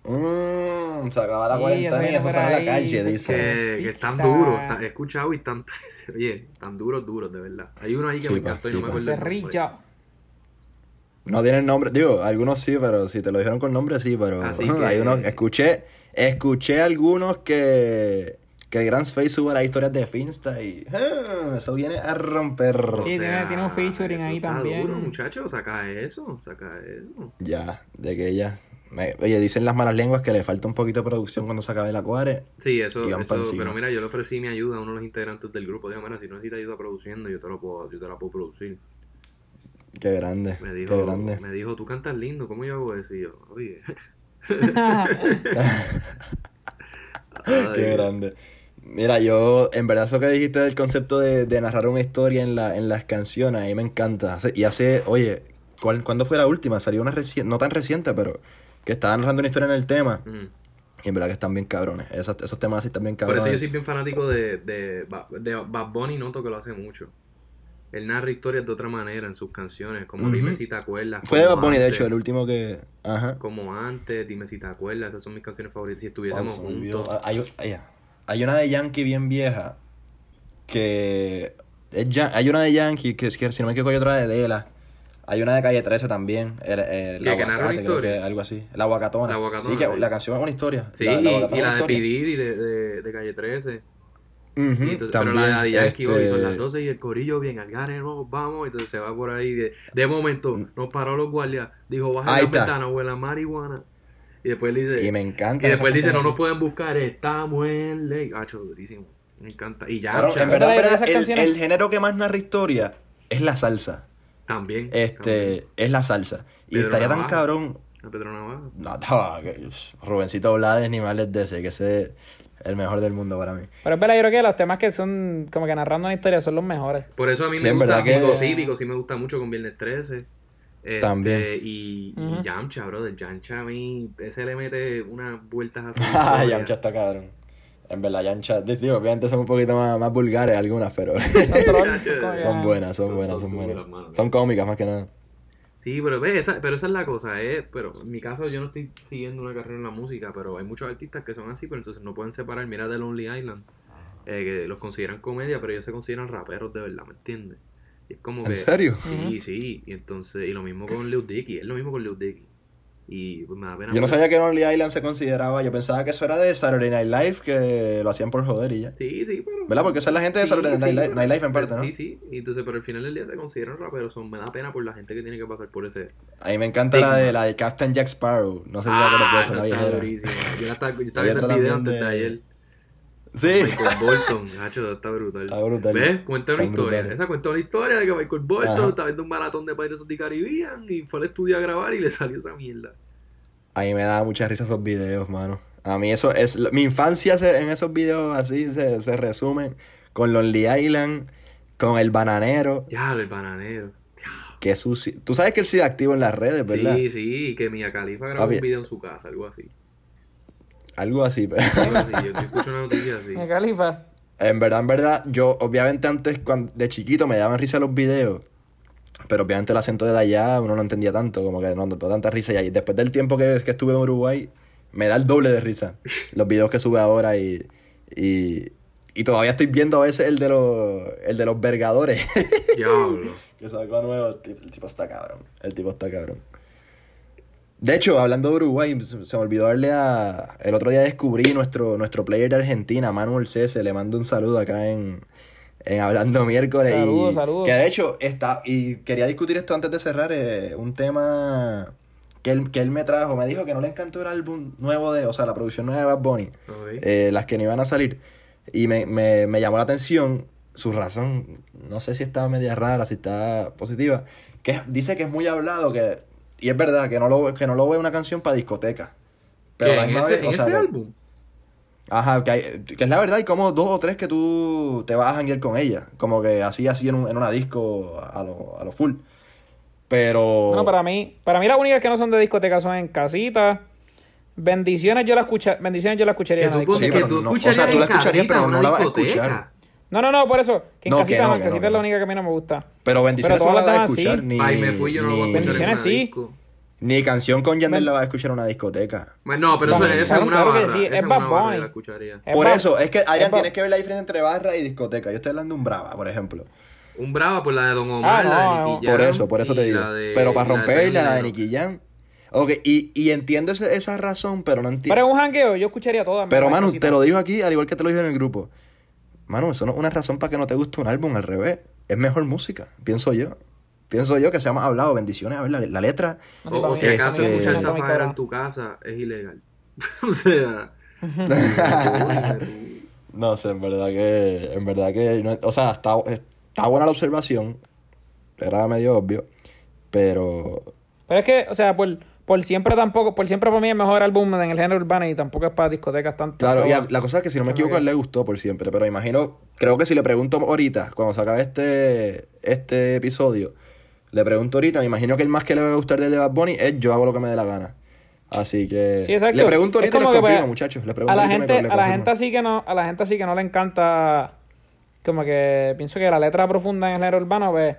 Mmm, se acaba la Sí, cuarentena y eso sale a la calle, dice. Que, están está- duros, está- he escuchado y están, oye, están duros, duros, de verdad. Hay uno ahí que Sí, me encantó y no me acuerdo el nombre. Cerrillo. No tienen nombre, digo, algunos sí, pero si te lo dijeron con nombre sí, pero Así que- hay unos, escuché, escuché algunos que, que el Grand Space sube las historias de Finsta y ah, eso viene a romper. O Sí, tiene- tiene un featuring ahí también. duro, muchachos, saca eso, saca eso. Ya, de que ella. me- oye, dicen las malas lenguas que le falta un poquito de producción cuando se acabe la cuare. Sí, eso, eso pero mira, yo le ofrecí mi ayuda a uno de los integrantes del grupo. Digo, mira, si no necesitas ayuda produciendo, yo te lo puedo, yo te la puedo producir. Qué grande, Me qué dijo, grande. me dijo, tú cantas lindo, ¿cómo yo hago eso? Y yo, oye. Qué grande. Mira, yo, en verdad, eso que dijiste del concepto de, de narrar una historia en, la, en las canciones, a mí me encanta. Y hace, oye, ¿cuál, ¿cuándo fue la última? Salió una reciente, no tan reciente, pero que estaba narrando una historia en el tema. Mm. Y en verdad que están bien cabrones. Esos, esos temas así están bien Por cabrones. eso yo soy bien fanático de, de, de Bad Bunny, noto que lo hace mucho. Él narra historias de otra manera en sus canciones, como Ujú. Dime si te acuerdas. Fue de Bad Bunny, de hecho, el último que. Ajá. Como antes, Dime si te acuerdas, esas son mis canciones favoritas. Si estuviésemos olvidó. juntos. Hay, hay, hay una de Yankee bien vieja que. es Ya- hay una de Yankee que, es que si no me equivoco hay otra de Dela. Hay una de Calle 13 también. El, el, ¿Qué, que aguacate, creo algo así. La aguacatona. La aguacatona, Sí, que sí. la canción es una historia. Sí, la, y, la de historia. P. Diddy de, de, de Calle 13. Y entonces, también, pero la de Yankee hoy son este, las 12 y el corillo bien al no, vamos. Entonces se va por ahí. De, de momento, nos paró los guardias. Dijo, baja Mm. Ahí la está. ventana, huele a marihuana. Y después le dice. Y me encanta. Y después dice, no nos pueden buscar, estamos en ley. Hacho, durísimo. Me encanta. Y ya, Claro, en verdad, verdad, el, canciones- el género que más narra historia es la salsa. también. Este, es la salsa. Y Pedro estaría tan cabrón. Pedro Navaja. No, no, Rubencito Blades ni más de ese, que ese es el mejor del mundo para mí. Pero es verdad, yo creo que los temas que son como que narrando una historia son los mejores. Por eso a mí Sí, me gusta que- Mundo Cívico, sí me gusta mucho con Viernes 13. Este, También. Y, y Ujú. Yamcha, brother. Yamcha a mí, ese le mete unas vueltas a su Ah. Yamcha está cabrón. En verdad, Yamcha, digo, obviamente son un poquito más, más vulgares algunas, pero Son buenas, son buenas, son son buenas. Son cómicas más que nada. Sí, pero ves, esa, pero esa es la cosa, eh, pero en mi caso yo no estoy siguiendo una carrera en la música, pero hay muchos artistas que son así, pero entonces no pueden separar, mira The Lonely Island, eh, que los consideran comedia, pero ellos se consideran raperos de verdad, ¿me entiendes? Y es como que... ¿En serio? Sí, sí, y entonces, y lo mismo con Lil Dicky, es lo mismo con Lil Dicky. Y pues me da pena. Yo no sabía que Lonely Island se consideraba, yo pensaba que eso era de Saturday Night Live, que lo hacían por joder y ya. Sí, sí, pero... ¿Verdad? Porque esa es la gente de Sí, Saturday sí, Night, Live, pero- Night Live en parte, ¿no? Sí, sí, y entonces, pero al final del día se consideran raperos, son, me da pena por la gente que tiene que pasar por ese... A mí me encanta la de, la de Captain Jack Sparrow. No sé si Ah, está viejera. durísima. Yo, la estaba, yo estaba viendo el video antes de- ayer. Sí. Michael Bolton, Nacho, está brutal. Está brutal. ¿Ves? Cuenta una historia. Esa cuenta una historia de que Michael Bolton Ajá. estaba viendo un maratón de Pirates of the Caribbean y fue al estudio a grabar y le salió esa mierda. A mí me da mucha risa esos videos, mano. A mí eso es... Mi infancia se- en esos videos así se, se resume con Lonely Island, con El Bananero, Diablo, el bananero. que sucio. Tú sabes que él sigue activo en las redes, ¿verdad? Sí, sí, que Mia Khalifa grabó Papi. un video en su casa, algo así. Algo así, pero... Algo así, yo, escucho una noticia así. Eh, Califa. En verdad, en verdad, yo obviamente antes cuando, de chiquito me daban risa los videos, pero obviamente el acento de allá uno no entendía tanto, como que no notó tanta risa y ahí después del tiempo que, que estuve en Uruguay me da el doble de risa los videos que sube ahora y, y, y todavía estoy viendo a veces el de los, el de los vergadores Diablo. que sacó nuevo, el tipo, el tipo está cabrón, el tipo está cabrón. De hecho, hablando de Uruguay, se se me olvidó darle a... El otro día descubrí nuestro, nuestro player de Argentina, Manuel Cese, le mando un saludo acá en, en Hablando Miércoles. Saludos, saludos. Que de hecho, está... Y quería discutir esto antes de cerrar, eh, un tema que él, que él me trajo. Me dijo que no le encantó el álbum nuevo de... O sea, la producción nueva de Bad Bunny. Eh, las que no iban a salir. Y me, me, me llamó la atención su razón, no sé si está media rara, si está positiva, que dice que es muy hablado, que y es verdad, que no lo, que no lo ve una canción para discoteca. Pero ¿Qué, a la en misma ese, vez, en o ese que- álbum? Ajá, que, hay- que es la verdad, y como dos o tres que tú te vas a janguear con ella, como que así, así en, un- en una disco a lo, a lo full. Pero... Bueno, para mí, para mí las únicas que no son de discoteca son en casita. Bendiciones yo la escucha, bendiciones yo la escucharía Que en la tú, Sí, que pero tú no- o sea, tú la escucharías, casita, pero no la vas a escuchar. No, no, no, por eso. Que en No, que casita no, no, que no, casita que es la única que a mí no me gusta. Pero bendiciones Pero tú no la vas a escuchar, sí. ni, Ay, me fui, yo no lo voy a ni- escuchar en Bendiciones una sí. disco. ni canción con Yandel la vas a escuchar en una discoteca. Bueno, No, pero eso, es una claro que barra. sí, esa es es Bad una barra la escucharía. Es Por eso, es que, Adrián, ba- tienes que ver la diferencia entre barra y discoteca. Yo estoy hablando de un brava, por ejemplo. Un Brava por la de Don Omar, Ah, la de Nicky Jam. Por eso, por eso te digo. pero para y la de romper la, de Nicky Jam. Ok, y, y entiendo esa razón, pero no Pero entiendo. en un jangueo yo escucharía todas. Pero, casita. te lo digo aquí, al igual que te lo dije en el grupo. Manu, eso no es una razón para que no te guste un álbum, al revés. Es mejor música, pienso yo. Pienso yo que se hemos hablado, bendiciones, a ver, la, la letra. No sé, O, o si acaso Este- escuchar cobra. en tu casa es ilegal. o sea... No sé, en verdad que. En verdad que. no- o sea, está, está buena la observación. Era medio obvio. Pero. Pero es que, o sea, por, por siempre tampoco, por siempre para mí es el mejor álbum en el género urbano y tampoco es para discotecas tanto. Claro, y la cosa es que si no me equivoco, a él le gustó por siempre. Pero imagino. Creo que si le pregunto ahorita, cuando se acabe este, este episodio, le pregunto ahorita, me imagino que el más que le va a gustar del de Bad Bunny es yo hago lo que me dé la gana. Así que. Sí, exacto. Le pregunto ahorita y les que, confirmo, pues, muchachos. Le pregunto a la gente, le a la gente así que no, a la gente así que no le encanta, como que pienso que la letra profunda en el género urbano, pues,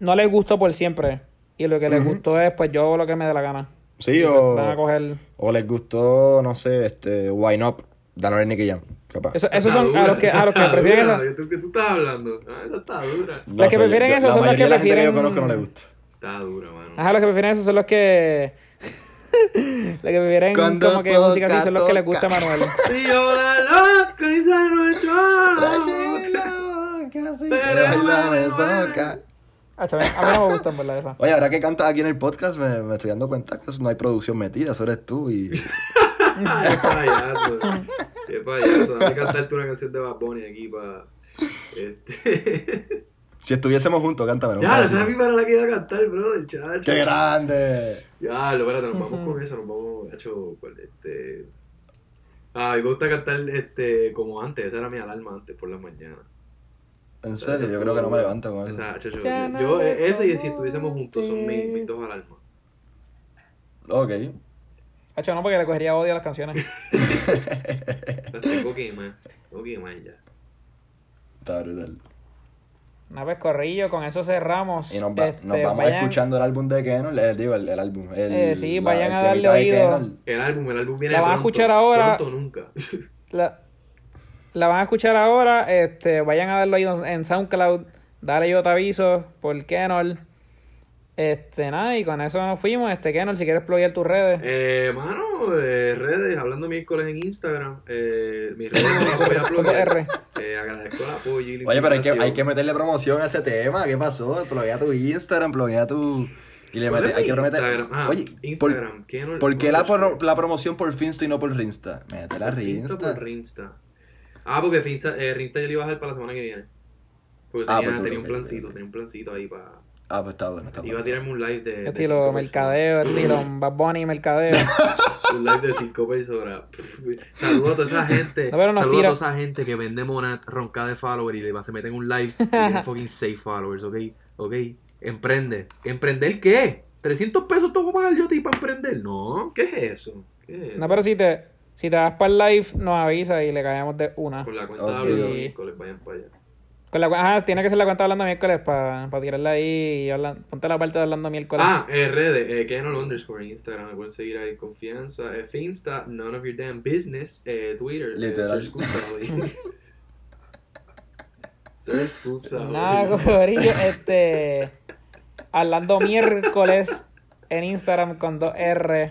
no les gustó por siempre. Y lo que les Ujú. gustó es, pues, yo hago lo que me dé la gana. Sí, Y o. Van a coger... O les gustó, no sé, este. Wine Up. De Anuel Nicky Jam. Capaz. Eso- esos son a dura, los que, a los que prefieren dura. eso. ¿De ¿Qué tú estás hablando? Ah, esa está dura. No Los que sé, prefieren yo- eso la son los mayoría que de la gente que yo prefieren- conozco no le gusta. Está dura, mano. Ajá, los que prefieren eso son los que... los que prefieren Cuando como que música así toca, son los que les toca. gusta a Manuel. Sí, yo la loca y se nuestro. Pero Bailame bueno, soca. Acho, a mí no me gustan, ¿verdad? Esa. Oye, ahora que cantas aquí en el podcast, me, me estoy dando cuenta que no hay producción metida, eso eres tú y... Qué payaso. Qué payaso. Dame cantarte una canción de Bad Bunny aquí para. Este... si estuviésemos juntos, cántame. ya, esa es mi para la que iba a cantar, bro, el chacho. ¡Qué grande! Ya, lo espérate, nos vamos con eso, nos vamos, hecho, con este. Ah, me gusta cantar este como antes, esa era mi alarma antes por la mañana. En serio, yo creo que no me levanto con eso. Esa, chacho, yo, no yo, eh, ese y si estuviésemos juntos son mis, mis dos alarmas. Ok. Acho, no, porque le cogería odio a las canciones. Las tengo que quemar, tengo que quemar ya. Está brutal. Una vez corrillo, con eso cerramos. Y nos, va- Este, nos vamos vayan- escuchando el álbum de Kenon, el, digo, el, el álbum. El, Eh, sí, la- vayan el a darle temita de oído. El álbum, el álbum viene La van a pronto, escuchar ahora. Pronto nunca. La, la van a escuchar ahora. Este, vayan a darlo ahí en SoundCloud. Dale yo te aviso por Kenol. Este, nada, y con eso nos fuimos. Este, Kenol, si quieres pluguear tus redes. Eh, mano, eh, redes, hablando miércoles en Instagram, eh, mis redes no las voy a pluguear. Eh, agradezco el apoyo y la Oye, pero hay que, hay que meterle promoción a ese tema. ¿Qué pasó? Pluguea tu Instagram, pluguea tu... Y le ¿Cuál mete, es hay que prometer... Ah, Oye, Instagram. ¿qué no- ¿por, por qué la, pro- la promoción por Finsta y no por Rinsta? Mete la Finsta Rinsta. por Rinsta. Ah, porque Finsta, eh, Rinsta yo le iba a dejar para la semana que viene. Porque Ah, tenía, pues tenía un plancito, tenía un plancito ahí para... Ah, pues está bueno, está Iba a tirarme un live de... de Estilo cinco mercadeo, estilo Bad Bunny mercadeo. Un live de 5 personas. Saludos a toda esa gente. No, Saludos a toda esa gente que vende monat ronca de followers y le va, se mete en un live y tienen fucking 6 followers, ¿ok? ¿Ok? Emprende. ¿Emprender qué? ¿300 pesos tengo que pagar yo a ti para emprender? No, ¿qué es eso? ¿Qué es No, pero si te, si te vas para el live, nos avisa y le caemos de una. Por la cuenta Ok. de hablando miércoles, vayan para allá. Con la, ajá, tiene que ser la cuenta de hablando miércoles para tirarla ahí y habla- ponte la parte de hablando miércoles. Ah, eh, redes, eh, underscore en Instagram, me pueden seguir ahí, confianza, eh, Finsta, none of your damn business, eh, Twitter, eh, Literal. Nada, Corillo, este. Hablando miércoles en Instagram con 2R.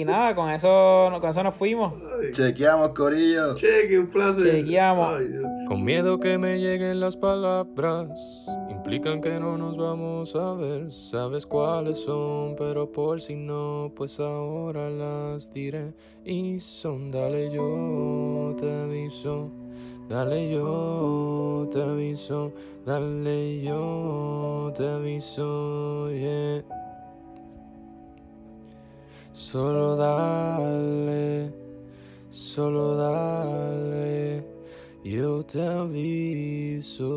Y nada, con eso, con eso nos fuimos. Chequeamos, Corillo. Cheque, un placer. Chequeamos. Ay. Con miedo que me lleguen las palabras, implican que no nos vamos a ver. Sabes cuáles son, pero por si no, pues ahora las diré. Y son, dale yo te aviso, dale yo te aviso, dale yo te aviso, yeah. Solo dale, solo dale, yo te aviso.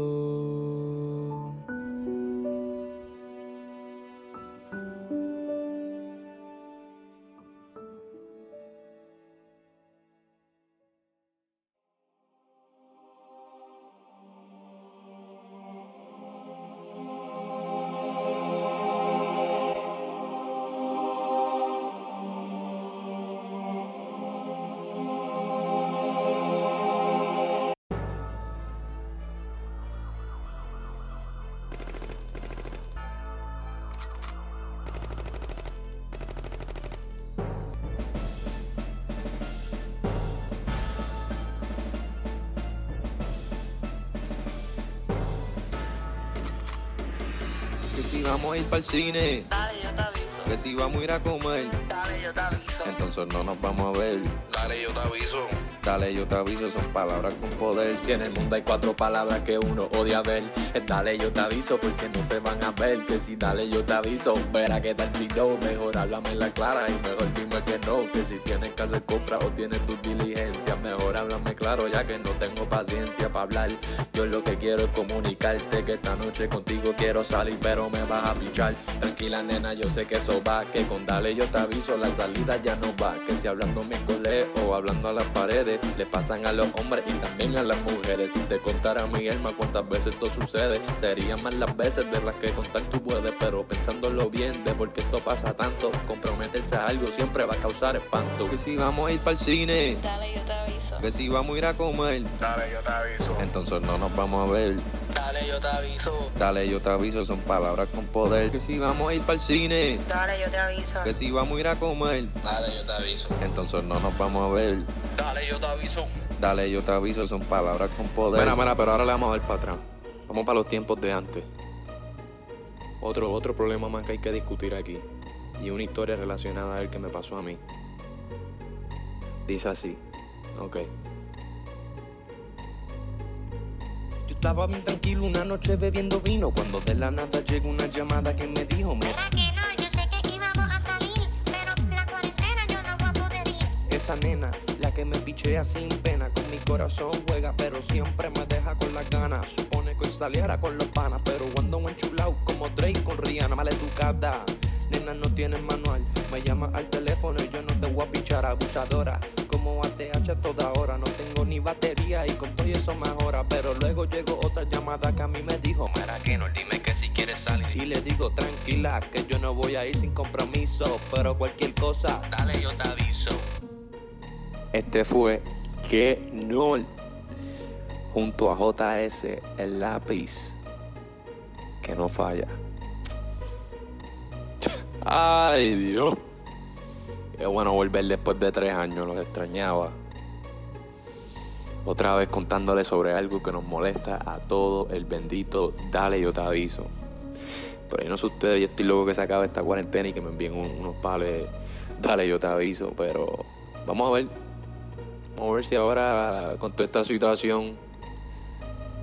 Ir para el cine, Dale, yo te aviso. que si vamos a ir a comer, Dale, yo te aviso. entonces no nos vamos a ver. Dale, yo te aviso. Dale, yo te aviso, son palabras con poder. Si en el mundo hay cuatro palabras que uno odia ver, dale, yo te aviso, porque no se van a ver. Que si dale, yo te aviso, verá que tal si no. Mejor háblame en la clara y mejor dime que no. Que si tienes que hacer compra o tienes tus diligencias, mejor háblame claro, ya que no tengo paciencia para hablar. Yo lo que quiero es comunicarte que esta noche contigo quiero salir, pero me vas a pichar. Tranquila, nena, yo sé que eso va. Que con dale, yo te aviso, la salida ya no va. Que si hablando mi coleo o hablando a las paredes, le pasan a los hombres y también a las mujeres. Si te contara mi alma cuántas veces esto sucede, serían más las veces de las que contar tú puedes. Pero pensándolo bien de por qué esto pasa tanto, comprometerse a algo siempre va a causar espanto. Que si vamos a ir para el cine, Dale, yo te. Que si vamos a ir a comer, Dale, yo te aviso. entonces no nos vamos a ver. Dale, yo te aviso. Dale, yo te aviso, son palabras con poder. Que si vamos a ir para el cine, Dale, yo te aviso. que si vamos a ir a comer, Dale, yo te aviso. entonces no nos vamos a ver. Dale, yo te aviso. Dale, yo te aviso, son palabras con poder. Mira, mira, pero ahora le vamos a ver para atrás. Vamos para los tiempos de antes. Otro, otro problema más que hay que discutir aquí. Y una historia relacionada a él que me pasó a mí. Dice así. Ok. Yo estaba bien tranquilo una noche bebiendo vino cuando de la nada llegó una llamada que me dijo, mira, Era que no, yo sé que íbamos a salir, pero la cuarentena yo no voy a poder ir. Esa nena, la que me pichea sin pena, con mi corazón juega, pero siempre me deja con las ganas. Supone que hoy saliera con los panas, pero cuando enchulado como Drake con Rihanna, mal educada. No tiene manual, me llama al teléfono y yo no te voy a pichar abusadora. Como ATH toda hora, no tengo ni batería y con todo eso mejora. Pero luego llegó otra llamada que a mí me dijo, Mara no, dime que si quieres salir. Y le digo, tranquila, que yo no voy a ir sin compromiso, pero cualquier cosa, Dale, yo te aviso. este fue que no junto a JS el lápiz que no falla. Ay Dios. Qué bueno volver después de tres años, los extrañaba. Otra vez contándole sobre algo que nos molesta a todo el bendito Dale yo te aviso. Pero yo no sé ustedes, yo estoy loco que se acabe esta cuarentena y que me envíen un- unos pales. Dale yo te aviso, pero vamos a ver. Vamos a ver si ahora con toda esta situación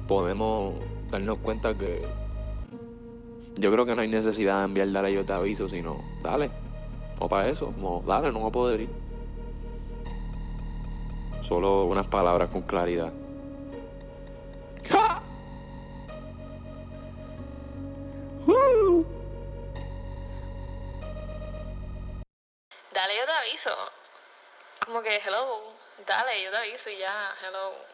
podemos darnos cuenta que yo creo que no hay necesidad de enviar dale yo te aviso, sino dale. O para eso, no, dale, no va a poder ir. Solo unas palabras con claridad. ¡Ja! ¡Uh! Dale, yo te aviso. Como que, hello. Dale, yo te aviso y ya, hello.